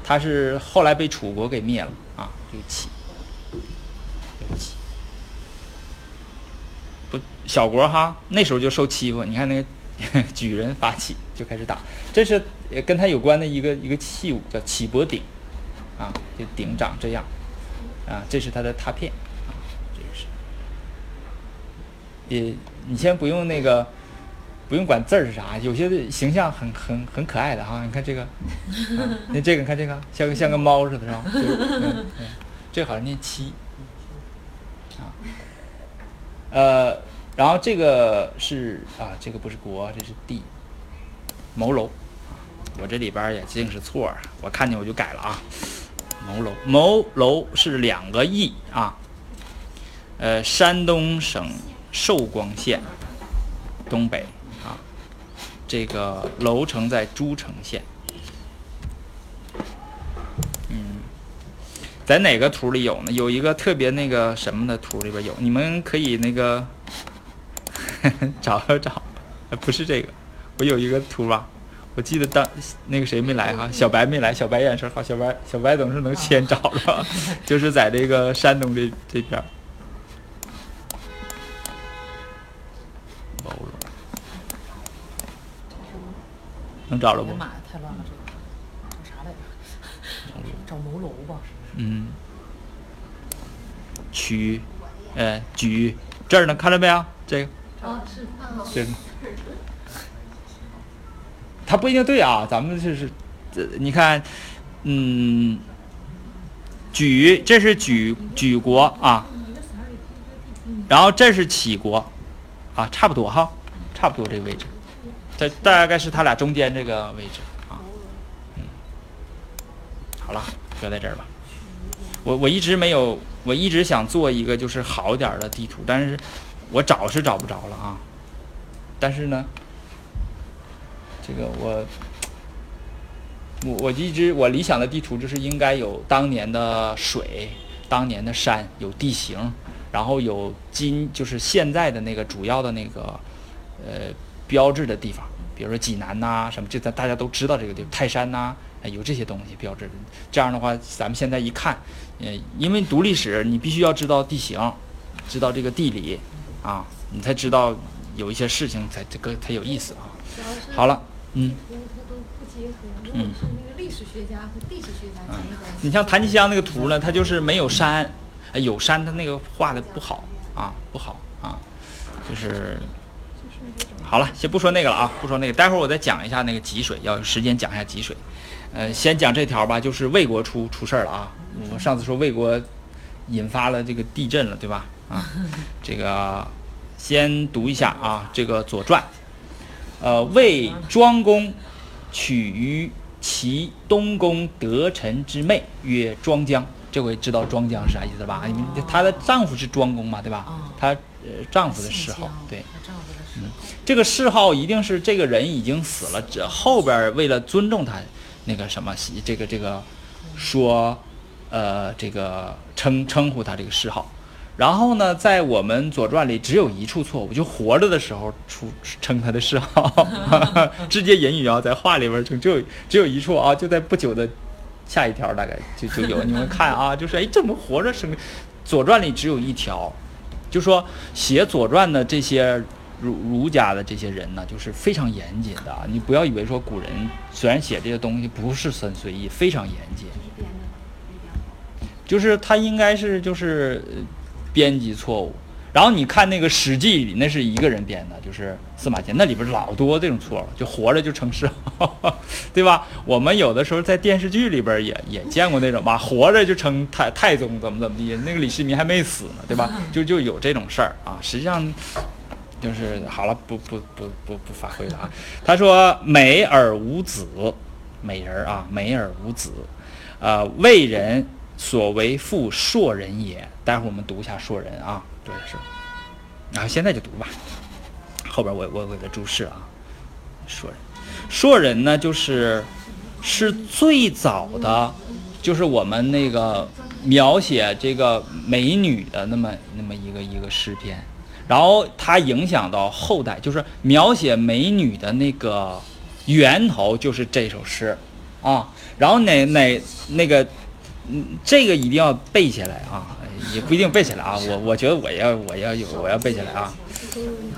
S1: 他是后来被楚国给灭了啊，这个启，这个启，不小国哈，那时候就受欺负，你看那个 举人发起就开始打，这是也跟它有关的一个一个器物，叫启伯鼎，啊，就鼎长这样，啊，这是它的拓片，啊，这个是，也你先不用那个。不用管字儿是啥，有些形象很很很可爱的哈。你看这个，那这个你看这个，像个像个猫似的，是吧？这好像念七啊。呃，然后这个是啊，这个不是国，这是地。谋楼，我这里边也净是错，我看见我就改了啊。谋楼，谋楼是两个邑啊。呃，山东省寿光县东北啊。这个楼城在诸城县，嗯，在哪个图里有呢？有一个特别那个什么的图里边有，你们可以那个 找找，不是这个，我有一个图吧，我记得当那个谁没来哈，小白没来，小白眼神好，小白小白总是能先找着，就是在这个山东这这边。能找着不？
S3: 妈呀，太乱了，这找啥来着？找谋楼吧。
S1: 嗯。曲，呃，举这儿呢，看着没有？这个。
S2: 啊，是
S1: 这个。他不一定对啊，咱们这是，这你看，嗯，举这是举举国啊，然后这是杞国，啊，差不多哈，差不多这个位置。这大概是他俩中间这个位置啊，嗯，好了，搁在这儿吧。我我一直没有，我一直想做一个就是好点的地图，但是我找是找不着了啊。但是呢，这个我我我一直我理想的地图就是应该有当年的水、当年的山、有地形，然后有今就是现在的那个主要的那个呃。标志的地方，比如说济南呐，什么，这咱大家都知道这个地方，泰山呐，有这些东西标志。这样的话，咱们现在一看，呃，因为读历史，你必须要知道地形，知道这个地理，啊，你才知道有一些事情才这个才有意思啊。好了，嗯。
S2: 嗯。是那个历史学家和地质学家
S1: 你像谭其香那个图呢，它就是没有山，有山，它那个画的不好啊，不好啊，就是。好了，先不说那个了啊，不说那个，待会儿我再讲一下那个吉水，要有时间讲一下吉水。呃，先讲这条吧，就是魏国出出事儿了啊。我上次说魏国引发了这个地震了，对吧？啊，这个先读一下啊，这个《左传》。呃，为庄公娶于齐东宫得臣之妹，曰庄姜。这回知道庄姜是啥意思了吧？因为她的丈夫是庄公嘛，对吧？她呃丈夫的谥号，对。嗯，这个谥号一定是这个人已经死了，这后边为了尊重他，那个什么，这个这个，说，呃，这个称称呼他这个谥号。然后呢，在我们《左传》里只有一处错误，就活着的时候出称他的谥号，直接引语啊，在话里边称，只有只有一处啊，就在不久的下一条大概就就有，你们看啊，就是哎，怎么活着生？《左传》里只有一条，就说写《左传》的这些。儒儒家的这些人呢，就是非常严谨的。你不要以为说古人虽然写这些东西不是很随意，非常严谨。就是他应该是就是编辑错误。然后你看那个《史记》里，那是一个人编的，就是司马迁，那里边老多这种错了，就活着就成谥号，对吧？我们有的时候在电视剧里边也也见过那种吧，活着就称太太宗怎么怎么地，那个李世民还没死呢，对吧？就就有这种事儿啊。实际上。就是好了，不不不不不发挥了啊！他说：“美而无子，美人啊，美而无子，呃，为人所为父硕人也。”待会儿我们读一下硕人啊，对是。然后现在就读吧，后边我我给他注释啊。硕人，硕人呢，就是是最早的，就是我们那个描写这个美女的那么那么一个一个诗篇。然后它影响到后代，就是描写美女的那个源头就是这首诗，啊，然后哪哪那个，嗯，这个一定要背下来啊，也不一定背下来啊，我我觉得我要我要有我要背下来啊，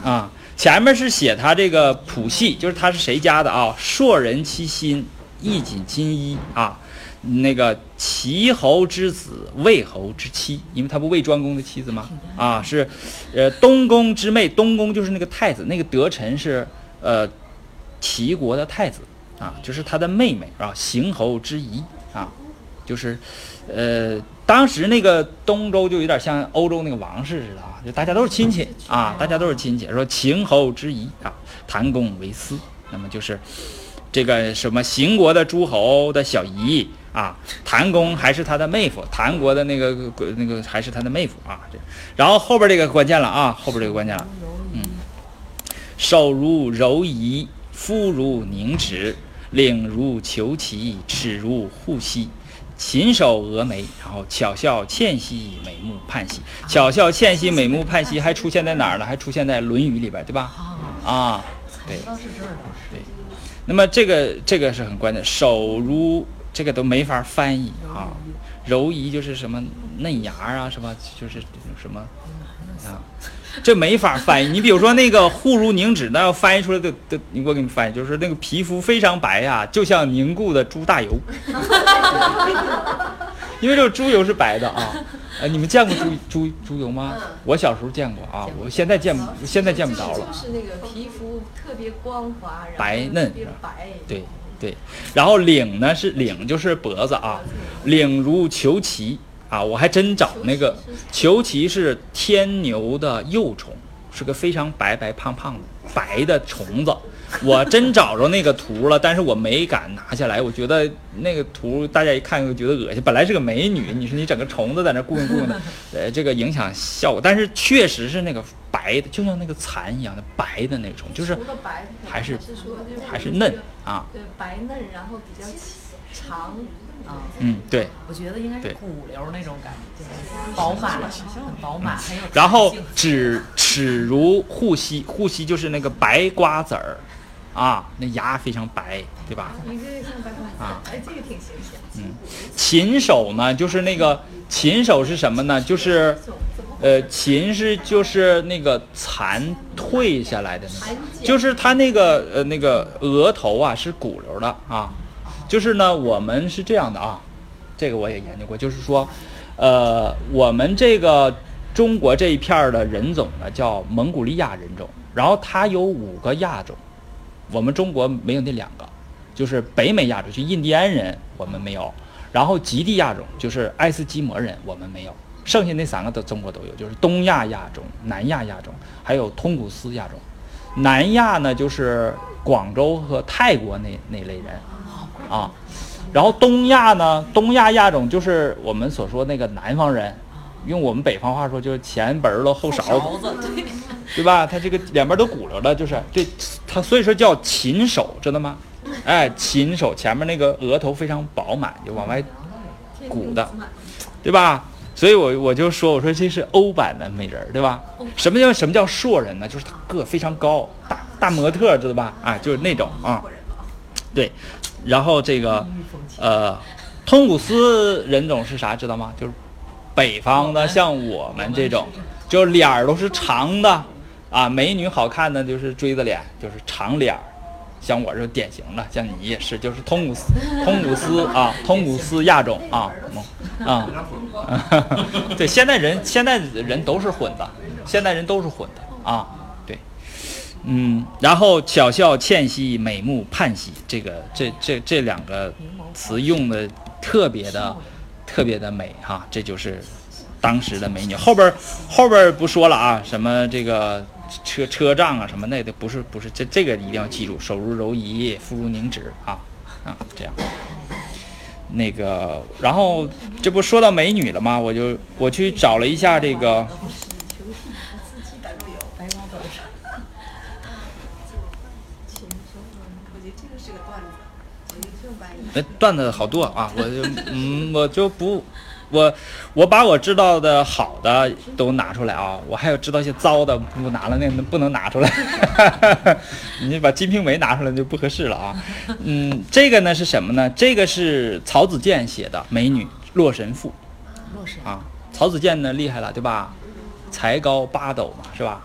S1: 啊，前面是写他这个谱系，就是他是谁家的啊？硕人其心，衣锦金衣啊。那个齐侯之子，魏侯之妻，因为他不魏庄公的妻子吗？啊，是，呃，东宫之妹，东宫就是那个太子，那个德臣是呃齐国的太子啊，就是他的妹妹啊，邢侯之姨啊，就是，呃，当时那个东周就有点像欧洲那个王室似的啊，就大家都是亲戚啊，大家都是亲戚。说秦侯之姨啊，谭公为私，那么就是这个什么邢国的诸侯的小姨。啊，谭公还是他的妹夫，谭国的那个那个还是他的妹夫啊。这，然后后边这个关键了啊，后边这个关键了。嗯，手如柔夷，肤如凝脂，领如虬蛴，齿如护膝，琴手蛾眉，然后巧笑倩兮，美目盼兮。巧笑倩兮，美目盼兮，还出现在哪儿呢？还出现在《论语》里边，对吧？啊，对，对。那么这个这个是很关键，手如。这个都没法翻译啊，柔夷就是什么嫩芽啊，什么就是什么啊，这没法翻译。你比如说那个护如凝脂，那要翻译出来的的，我给你翻译，就是那个皮肤非常白呀，就像凝固的猪大油。因为这个猪油是白的啊，呃，你们见过猪猪猪油吗？我小时候见过啊，我现在见不现在见不着了。
S2: 就是那个皮肤特别光滑，
S1: 白嫩，
S2: 特别白，
S1: 对。对，然后领呢是领就是脖子啊，领如虬蛴啊，我还真找那个虬蛴是天牛的幼虫，是个非常白白胖胖的白的虫子，我真找着那个图了，但是我没敢拿下来，我觉得那个图大家一看就觉得恶心，本来是个美女，你说你整个虫子在那咕咕咕的，呃，这个影响效果，但是确实是那个白的，就像那个蚕一样的白的那种，就是还是还是嫩。啊，
S2: 对，白嫩，然后比较长，啊，
S1: 嗯，对，
S3: 我觉得应该是骨瘤那种感觉，饱满，很饱满，很有。
S1: 然后齿齿如护膝，护膝就是那个白瓜子儿，啊，那牙非常白，对吧？
S2: 你这像白瓜子，啊，哎，这个挺形象。嗯，
S1: 禽手呢，就是那个禽手是什么呢？就是。呃，禽是就是那个蚕退下来的那个，就是它那个呃那个额头啊是骨瘤的啊，就是呢我们是这样的啊，这个我也研究过，就是说，呃我们这个中国这一片的人种呢叫蒙古利亚人种，然后它有五个亚种，我们中国没有那两个，就是北美亚种就印第安人我们没有，然后极地亚种就是爱斯基摩人我们没有。剩下那三个都中国都有，就是东亚亚种、南亚亚种，还有通古斯亚种。南亚呢，就是广州和泰国那那类人啊。然后东亚呢，东亚亚种就是我们所说那个南方人，用我们北方话说就是前本儿后勺子，对吧？他这个两边都鼓着的，就是这他所以说叫禽手，知道吗？哎，禽手前面那个额头非常饱满，就往外鼓的，对吧？所以，我我就说，我说这是欧版的美人儿，对吧？什么叫什么叫硕人呢？就是他个非常高，大大模特，知道吧？啊，就是那种啊，对。然后这个，呃，通古斯人种是啥？知道吗？就是北方的，像我们这种，就脸儿都是长的啊，美女好看的就是锥子脸，就是长脸儿。像我这典型的，像你也是，就是通古斯，通古斯啊，通古斯亚种啊，啊，对，现在人现在人都是混的，现在人都是混的啊，对，嗯，然后巧笑倩兮，美目盼兮，这个这这这两个词用的特别的特别的美哈，这就是当时的美女。后边后边不说了啊，什么这个。车车仗啊什么那的不是不是这这个一定要记住，手如柔夷，肤如凝脂啊啊这样。那个然后这不说到美女了吗？我就我去找了一下这个。那段子好多啊，我就嗯 我就不我我把我知道的好的都拿出来啊，我还有知道一些糟的不拿了，那不能拿出来。你把《金瓶梅》拿出来就不合适了啊。嗯，这个呢是什么呢？这个是曹子建写的《美女洛神赋》。
S3: 洛神
S1: 啊，曹子建呢厉害了，对吧？才高八斗嘛，是吧？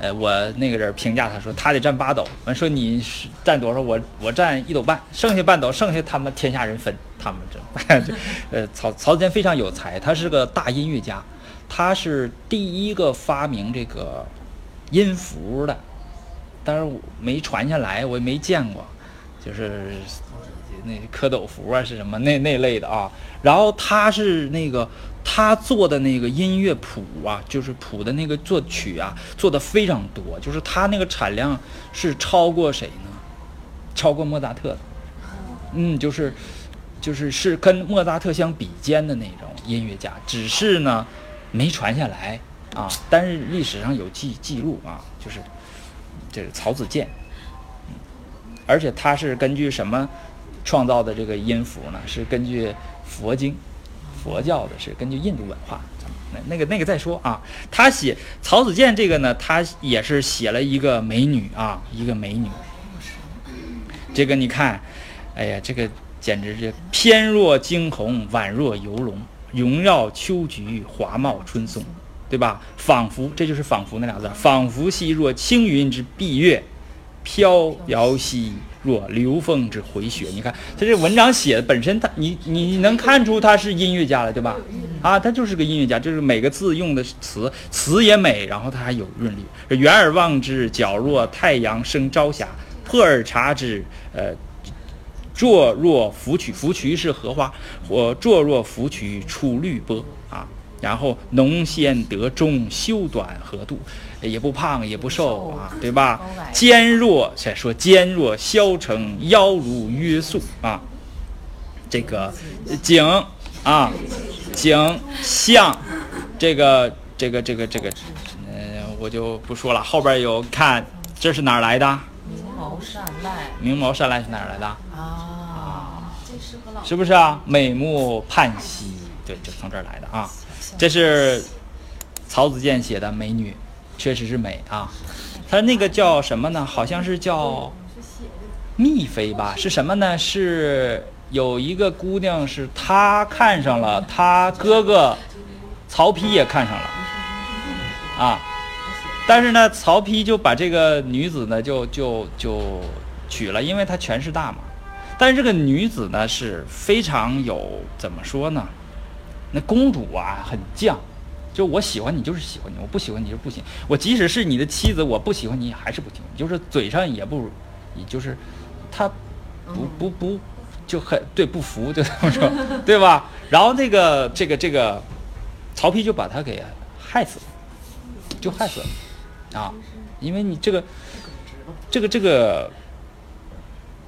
S1: 呃，我那个人评价他说他得占八斗，完说你是占多少？我我占一斗半，剩下半斗，剩下他们天下人分，他们这，呃，曹曹子建非常有才，他是个大音乐家，他是第一个发明这个音符的，但是我没传下来，我也没见过，就是那蝌蚪符啊是什么那那类的啊，然后他是那个。他做的那个音乐谱啊，就是谱的那个作曲啊，做的非常多。就是他那个产量是超过谁呢？超过莫扎特的。嗯，就是，就是是跟莫扎特相比肩的那种音乐家。只是呢，没传下来啊。但是历史上有记记录啊，就是这个曹子建。嗯，而且他是根据什么创造的这个音符呢？是根据佛经。佛教的是根据印度文化，那那个那个再说啊。他写曹子建这个呢，他也是写了一个美女啊，一个美女。这个你看，哎呀，这个简直是翩若惊鸿，宛若游龙，荣耀秋菊，华茂春松，对吧？仿佛这就是仿佛那俩字，仿佛兮若轻云之蔽月，飘摇兮。若流风之回雪，你看他这文章写的本身，他你你能看出他是音乐家了，对吧？啊，他就是个音乐家，就是每个字用的词词也美，然后他还有韵律。远而望之，皎若太阳升朝霞；破而察之，呃，坐若芙蕖。芙蕖是荷花，或坐若芙蕖出绿波啊。然后浓鲜得中，修短合度。也不胖也不瘦啊，对吧？肩若再说肩若削成，腰如约束啊。这个颈啊，颈项，这个这个这个这个，嗯，我就不说了。后边有看，这是哪儿来的？
S3: 明眸善睐。
S1: 明眸善睐是哪儿来的？啊，是不是啊？美目盼兮，对，就从这儿来的啊。这是曹子建写的美女。确实是美啊，他那个叫什么呢？好像是叫蜜妃吧？是什么呢？是有一个姑娘，是他看上了，他哥哥曹丕也看上了啊。但是呢，曹丕就把这个女子呢，就就就娶了，因为他权势大嘛。但是这个女子呢，是非常有怎么说呢？那公主啊，很犟。就我喜欢你就是喜欢你，我不喜欢你就不行。我即使是你的妻子，我不喜欢你还是不行。就是嘴上也不，你就是，他不不不，就很对不服就这么说，对吧？然后那个这个这个，曹丕就把他给害死了，就害死了啊！因为你这个这个这个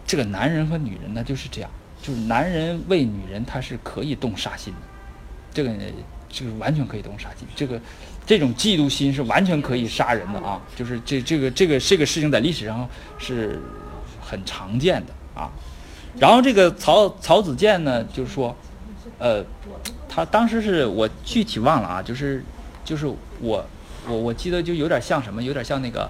S1: 这个男人和女人呢就是这样，就是男人为女人他是可以动杀心的，这个。这个完全可以动杀机，这个这种嫉妒心是完全可以杀人的啊！就是这这个这个这个事情在历史上是很常见的啊。然后这个曹曹子建呢，就是说，呃，他当时是我具体忘了啊，就是就是我我我记得就有点像什么，有点像那个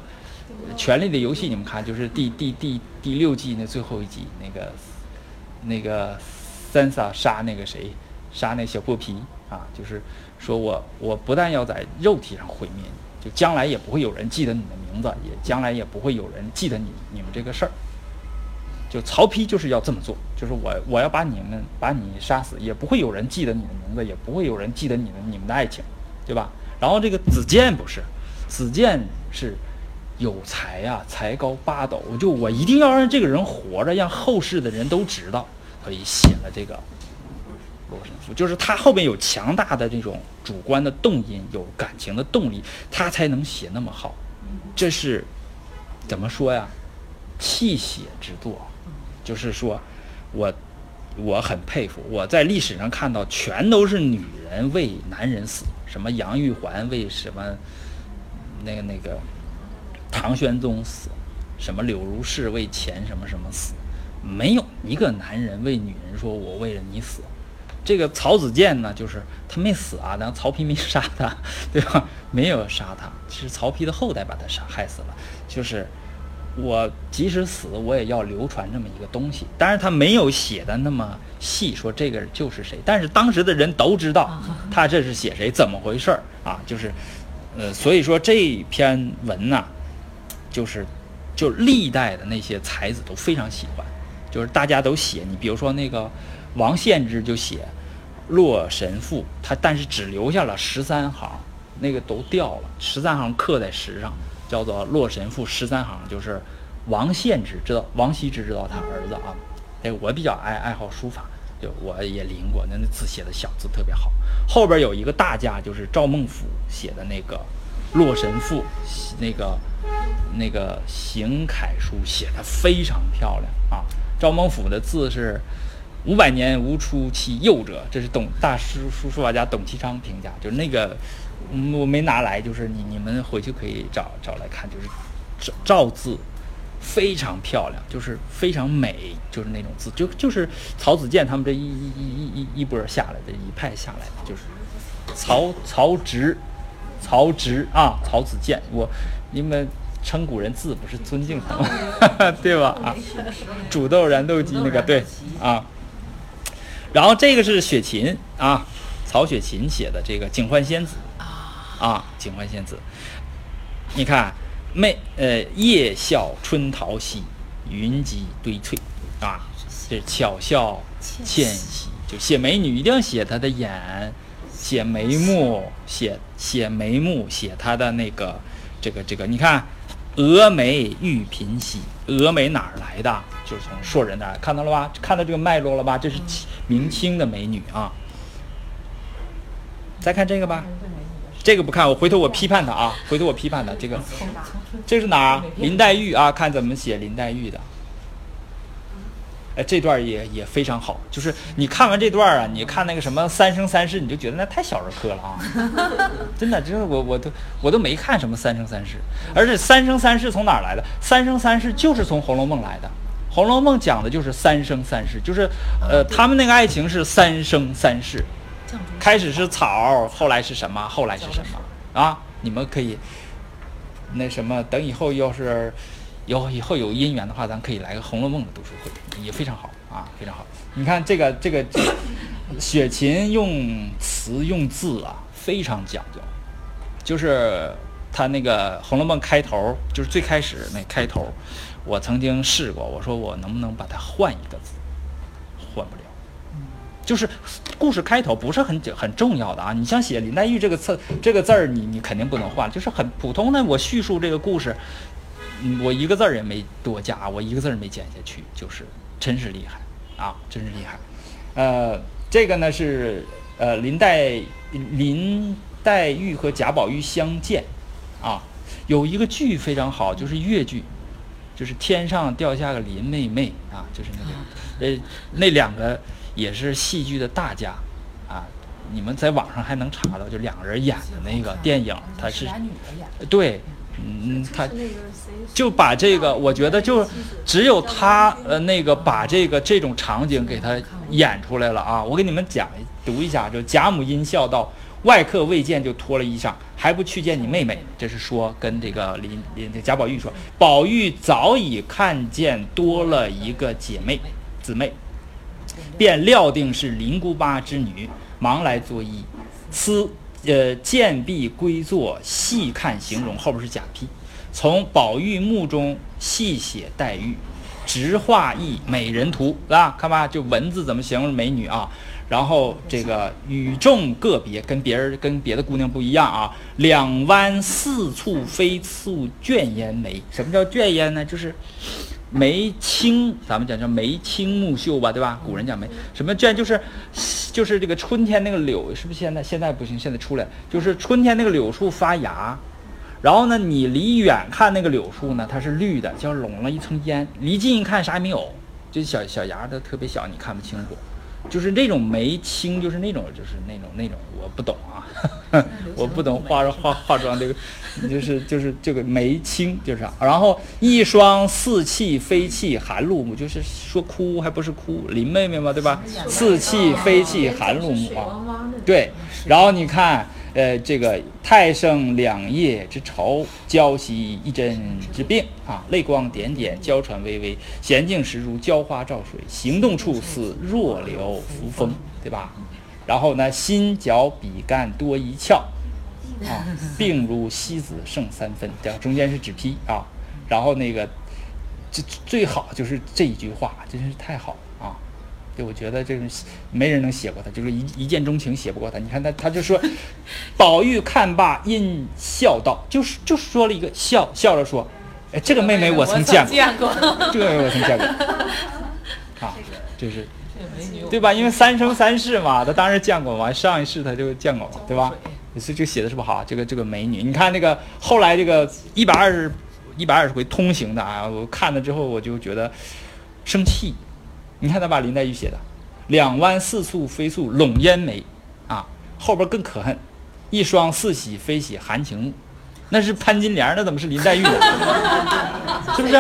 S1: 《权力的游戏》，你们看，就是第第第第六季那最后一集，那个那个三傻杀那个谁，杀那小破皮。啊，就是说我我不但要在肉体上毁灭你，就将来也不会有人记得你的名字，也将来也不会有人记得你你们这个事儿。就曹丕就是要这么做，就是我我要把你们把你杀死，也不会有人记得你的名字，也不会有人记得你的你们的爱情，对吧？然后这个子建不是，子建是有才呀，才高八斗，就我一定要让这个人活着，让后世的人都知道，所以写了这个。洛神赋就是他后边有强大的这种主观的动因，有感情的动力，他才能写那么好。这是怎么说呀？泣血之作，就是说，我我很佩服。我在历史上看到，全都是女人为男人死，什么杨玉环为什么那个那个唐玄宗死，什么柳如是为钱什么什么死，没有一个男人为女人说我为了你死。这个曹子建呢，就是他没死啊，然后曹丕没杀他，对吧？没有杀他，是曹丕的后代把他杀害死了。就是我即使死，我也要流传这么一个东西。当然他没有写的那么细，说这个就是谁，但是当时的人都知道 他这是写谁，怎么回事儿啊？就是，呃，所以说这篇文呢，就是就历代的那些才子都非常喜欢，就是大家都写。你比如说那个王献之就写。《洛神赋》，他但是只留下了十三行，那个都掉了，十三行刻在石上，叫做《洛神赋》十三行，就是王献之知道，王羲之知道他儿子啊。哎，我比较爱爱好书法，就我也临过，那那字写的小字特别好。后边有一个大家，就是赵孟俯写的那个《洛神赋》，那个那个行楷书写的非常漂亮啊。赵孟俯的字是。五百年无出其右者，这是董大师书书法家董其昌评价，就是那个，嗯，我没拿来，就是你你们回去可以找找来看，就是赵赵字非常漂亮，就是非常美，就是那种字，就就是曹子建他们这一一一一一波下来的一派下来的，就是曹曹植，曹植啊，曹子建，我你们称古人字不是尊敬他吗？对吧？啊，煮豆燃豆萁那个对啊。然后这个是雪琴啊，曹雪芹写的这个《警幻仙子》啊，《警幻仙子》，你看，媚呃，夜笑春桃兮，云集堆翠，啊，这巧笑倩兮，就写美女一定要写她的眼，写眉目，写写眉目，写她的那个这个这个，你看。峨眉玉颦兮，峨眉哪儿来的？就是从硕人那儿看到了吧？看到这个脉络了吧？这是明清的美女啊。再看这个吧，这个不看，我回头我批判他啊，回头我批判他。这个，这是哪儿？林黛玉啊，看怎么写林黛玉的。哎，这段也也非常好，就是你看完这段啊，你看那个什么《三生三世》，你就觉得那太小儿科了啊！真的，真的，我我都我都没看什么《三生三世》，而且《三生三世》从哪儿来的？《三生三世》就是从《红楼梦》来的，《红楼梦》讲的就是三生三世，就是呃，他们那个爱情是三生三世，开始是草，后来是什么？后来是什么？啊，你们可以那什么，等以后要是。有以后有姻缘的话，咱可以来个《红楼梦》的读书会，也非常好啊，非常好。你看这个这个，雪芹用词用字啊，非常讲究。就是他那个《红楼梦》开头，就是最开始那开头，我曾经试过，我说我能不能把它换一个字，换不了。就是故事开头不是很很重要的啊，你像写林黛玉这个字这个字儿，你你肯定不能换，就是很普通的。我叙述这个故事。嗯，我一个字儿也没多加，我一个字儿没减下去，就是真是厉害啊，真是厉害。呃，这个呢是呃林黛林黛玉和贾宝玉相见啊，有一个剧非常好，就是越剧，就是天上掉下个林妹妹啊，就是那个呃那两个也是戏剧的大家啊，你们在网上还能查到，就两个人演的那个电影，他是对。嗯，他就把这个，我觉得就只有他呃那个把这个这种场景给他演出来了啊！我给你们讲读一下，就贾母因笑道：“外客未见就脱了衣裳，还不去见你妹妹？”这是说跟这个林林贾宝玉说，宝玉早已看见多了一个姐妹姊妹，便料定是林姑妈之女，忙来作揖，思。呃，见壁归坐，细看形容，后边是假批。从宝玉墓中细写黛玉，直画一美人图，是吧？看吧，就文字怎么形容美女啊？然后这个与众个别，跟别人跟别的姑娘不一样啊。两弯似蹙非蹙卷烟眉，什么叫卷烟呢？就是眉清，咱们讲叫眉清目秀吧，对吧？古人讲眉，什么卷就是。就是这个春天那个柳，是不是现在现在不行？现在出来就是春天那个柳树发芽，然后呢，你离远看那个柳树呢，它是绿的，像笼了一层烟；离近一看啥也没有，就小小芽都特别小，你看不清楚。就是那种眉清，就是那种，就是那种那种，我不懂啊。我不懂化妆化化妆这个，就是就是这个眉清就是，然后一双似泣非泣寒露目，就是说哭还不是哭，林妹妹嘛，对吧？似泣非泣寒露目啊，对，然后你看。呃，这个太生两叶之愁，娇兮一针之病啊，泪光点点，娇喘微微，娴静时如娇花照水，行动处似弱柳扶风，对吧？然后呢，心绞比干多一窍，啊，病如西子胜三分，对吧中间是纸批啊。然后那个，这最好就是这一句话，真是太好。我觉得这是没人能写过他，就是一一见钟情写不过他。你看他，他就说，宝玉看罢，因笑道，就是就说了一个笑，笑着说，哎，这个妹妹我曾见过，这个妹妹我曾见过，啊，就是对吧？因为三生三世嘛，他当然见过嘛，上一世他就见过嘛，对吧？所以就写的是不好，这个这个美女，你看那个后来这个一百二十一百二十回通行的啊，我看了之后我就觉得生气。你看他把林黛玉写的“两弯似蹙非蹙笼烟眉”，啊，后边更可恨，“一双似喜非喜含情目”，那是潘金莲，那怎么是林黛玉呢？是不是？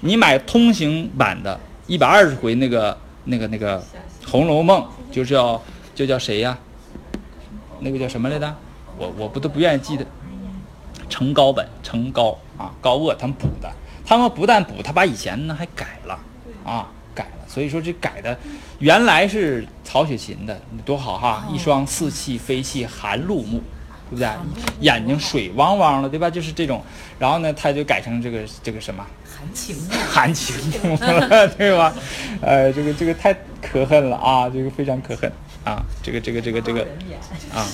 S1: 你买通行版的，一百二十回那个那个那个《红楼梦》，就叫就叫谁呀？那个叫什么来着？我我不都不愿意记得。程高本，程高啊，高鹗他们补的。他们不但补，他把以前呢还改了，啊，改了。所以说这改的，原来是曹雪芹的，多好哈！一双似气非气含露目，对不对？眼睛水汪汪的，对吧？就是这种。然后呢，他就改成这个这个什么？
S3: 含情
S1: 含情目，对吧？呃，这个这个太可恨了啊！这个非常可恨啊！这个这个这个这个啊，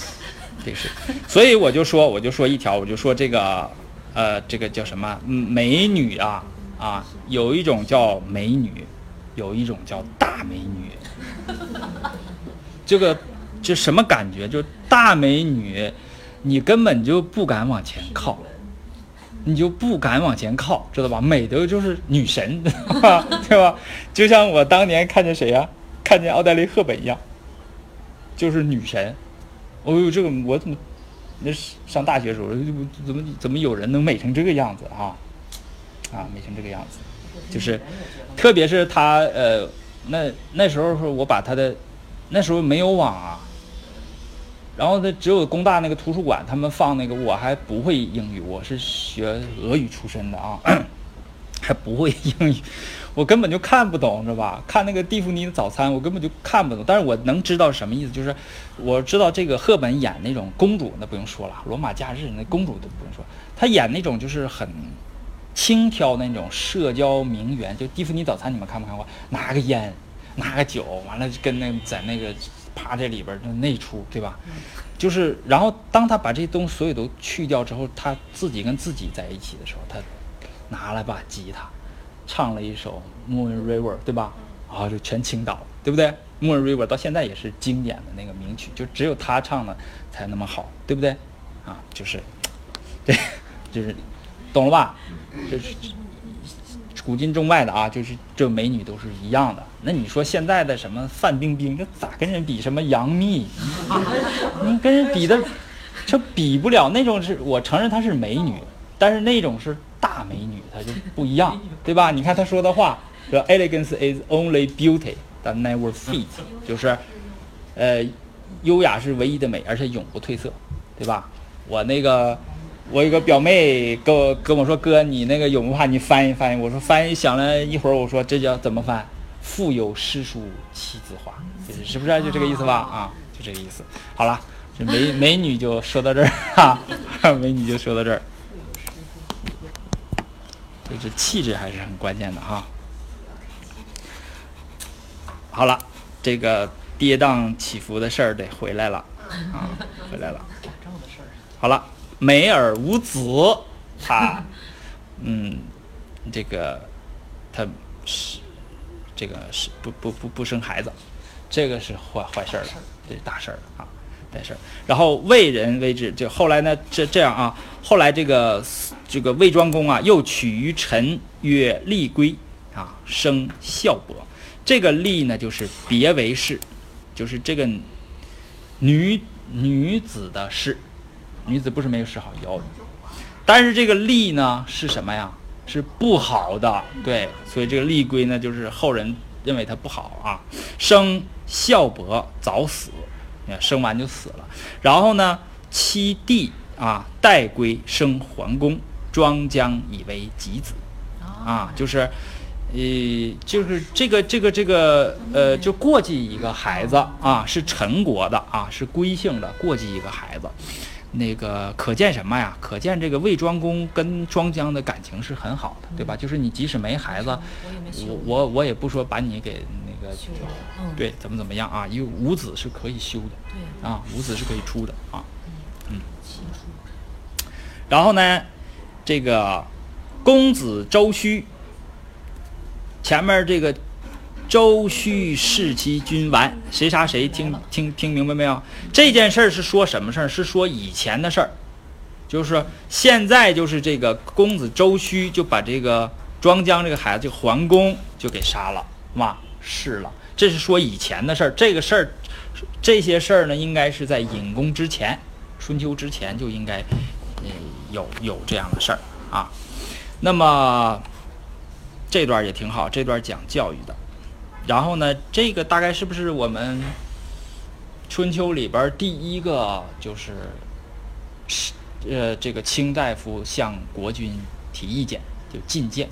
S1: 这是。所以我就说，我就说一条，我就说这个。呃，这个叫什么美女啊？啊，有一种叫美女，有一种叫大美女。这个这什么感觉？就大美女，你根本就不敢往前靠，你就不敢往前靠，知道吧？美的就是女神，对吧？就像我当年看见谁呀？看见奥黛丽·赫本一样，就是女神。哦呦，这个我怎么？那上大学时候，怎么怎么有人能美成这个样子啊？啊，美成这个样子，就是，特别是他呃，那那时候是我把他的，那时候没有网啊，然后他只有工大那个图书馆，他们放那个，我还不会英语，我是学俄语出身的啊，还不会英语。我根本就看不懂，知道吧？看那个蒂芙尼的早餐，我根本就看不懂。但是我能知道什么意思，就是我知道这个赫本演那种公主，那不用说了，罗马假日那公主都不用说，她演那种就是很轻佻那种社交名媛。就蒂芙尼早餐，你们看没看过？拿个烟，拿个酒，完了跟那在那个趴在里边的那出，对吧？就是，然后当他把这些东西所有都去掉之后，他自己跟自己在一起的时候，他拿了把吉他。唱了一首《Moon River》，对吧？啊，就全青岛，对不对？《Moon River》到现在也是经典的那个名曲，就只有他唱的才那么好，对不对？啊，就是，对，就是，懂了吧？就是古今中外的啊，就是这美女都是一样的。那你说现在的什么范冰冰，这咋跟人比？什么杨幂？你 跟人比的，这比不了。那种是我承认她是美女，但是那种是。大美女她就不一样，对吧？你看她说的话，说 “elegance is only beauty that never fades”，就是，呃，优雅是唯一的美，而且永不褪色，对吧？我那个，我有个表妹跟我跟我说：“哥，你那个永不怕，你翻译翻译。”我说翻译，想了一会儿，我说这叫怎么翻？“腹有诗书气自华”，就是是不是就这个意思吧？啊，就这个意思。好了，这美美女就说到这儿啊，美女就说到这儿。就是气质还是很关键的哈。好了，这个跌宕起伏的事儿得回来了啊，回来了。好了，美而无子，他，嗯，这个他是这个是不不不不生孩子，这个是坏坏事儿了，这是大事儿啊。没事然后魏人为之，就后来呢，这这样啊，后来这个这个魏庄公啊，又取于臣曰立归啊，生孝伯。这个立呢，就是别为氏，就是这个女女子的氏，女子不是没有谥号有，但是这个立呢是什么呀？是不好的，对，所以这个立归呢就是后人认为他不好啊。生孝伯早死，生完就死了。然后呢，七弟啊代归生桓公，庄姜以为己子，啊，就是。呃，就是这个这个这个呃，就过继一个孩子啊，是陈国的啊，是归姓的，过继一个孩子，那个可见什么呀？可见这个魏庄公跟庄姜的感情是很好的，对吧？就是你即使没孩子，我我我也不说把你给那个，对，怎么怎么样啊？因为五子是可以修的，对啊，五子是可以出的啊，嗯，然后呢，这个公子周须。前面这个周须弑其君完，谁杀谁？听听听明白没有？这件事儿是说什么事儿？是说以前的事儿，就是现在就是这个公子周须就把这个庄姜这个孩子就桓公就给杀了，嘛是了。这是说以前的事儿，这个事儿这些事儿呢，应该是在隐公之前，春秋之前就应该嗯有有这样的事儿啊。那么。这段也挺好，这段讲教育的。然后呢，这个大概是不是我们春秋里边第一个就是是呃这个卿大夫向国君提意见就进谏，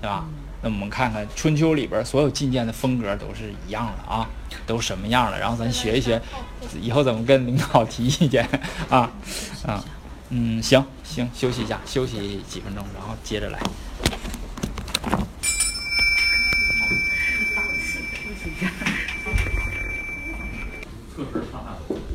S1: 对吧？那我们看看春秋里边所有进谏的风格都是一样的啊，都什么样的？然后咱学一学，以后怎么跟领导提意见啊？啊，嗯，行行，休息一下，休息几分钟，然后接着来。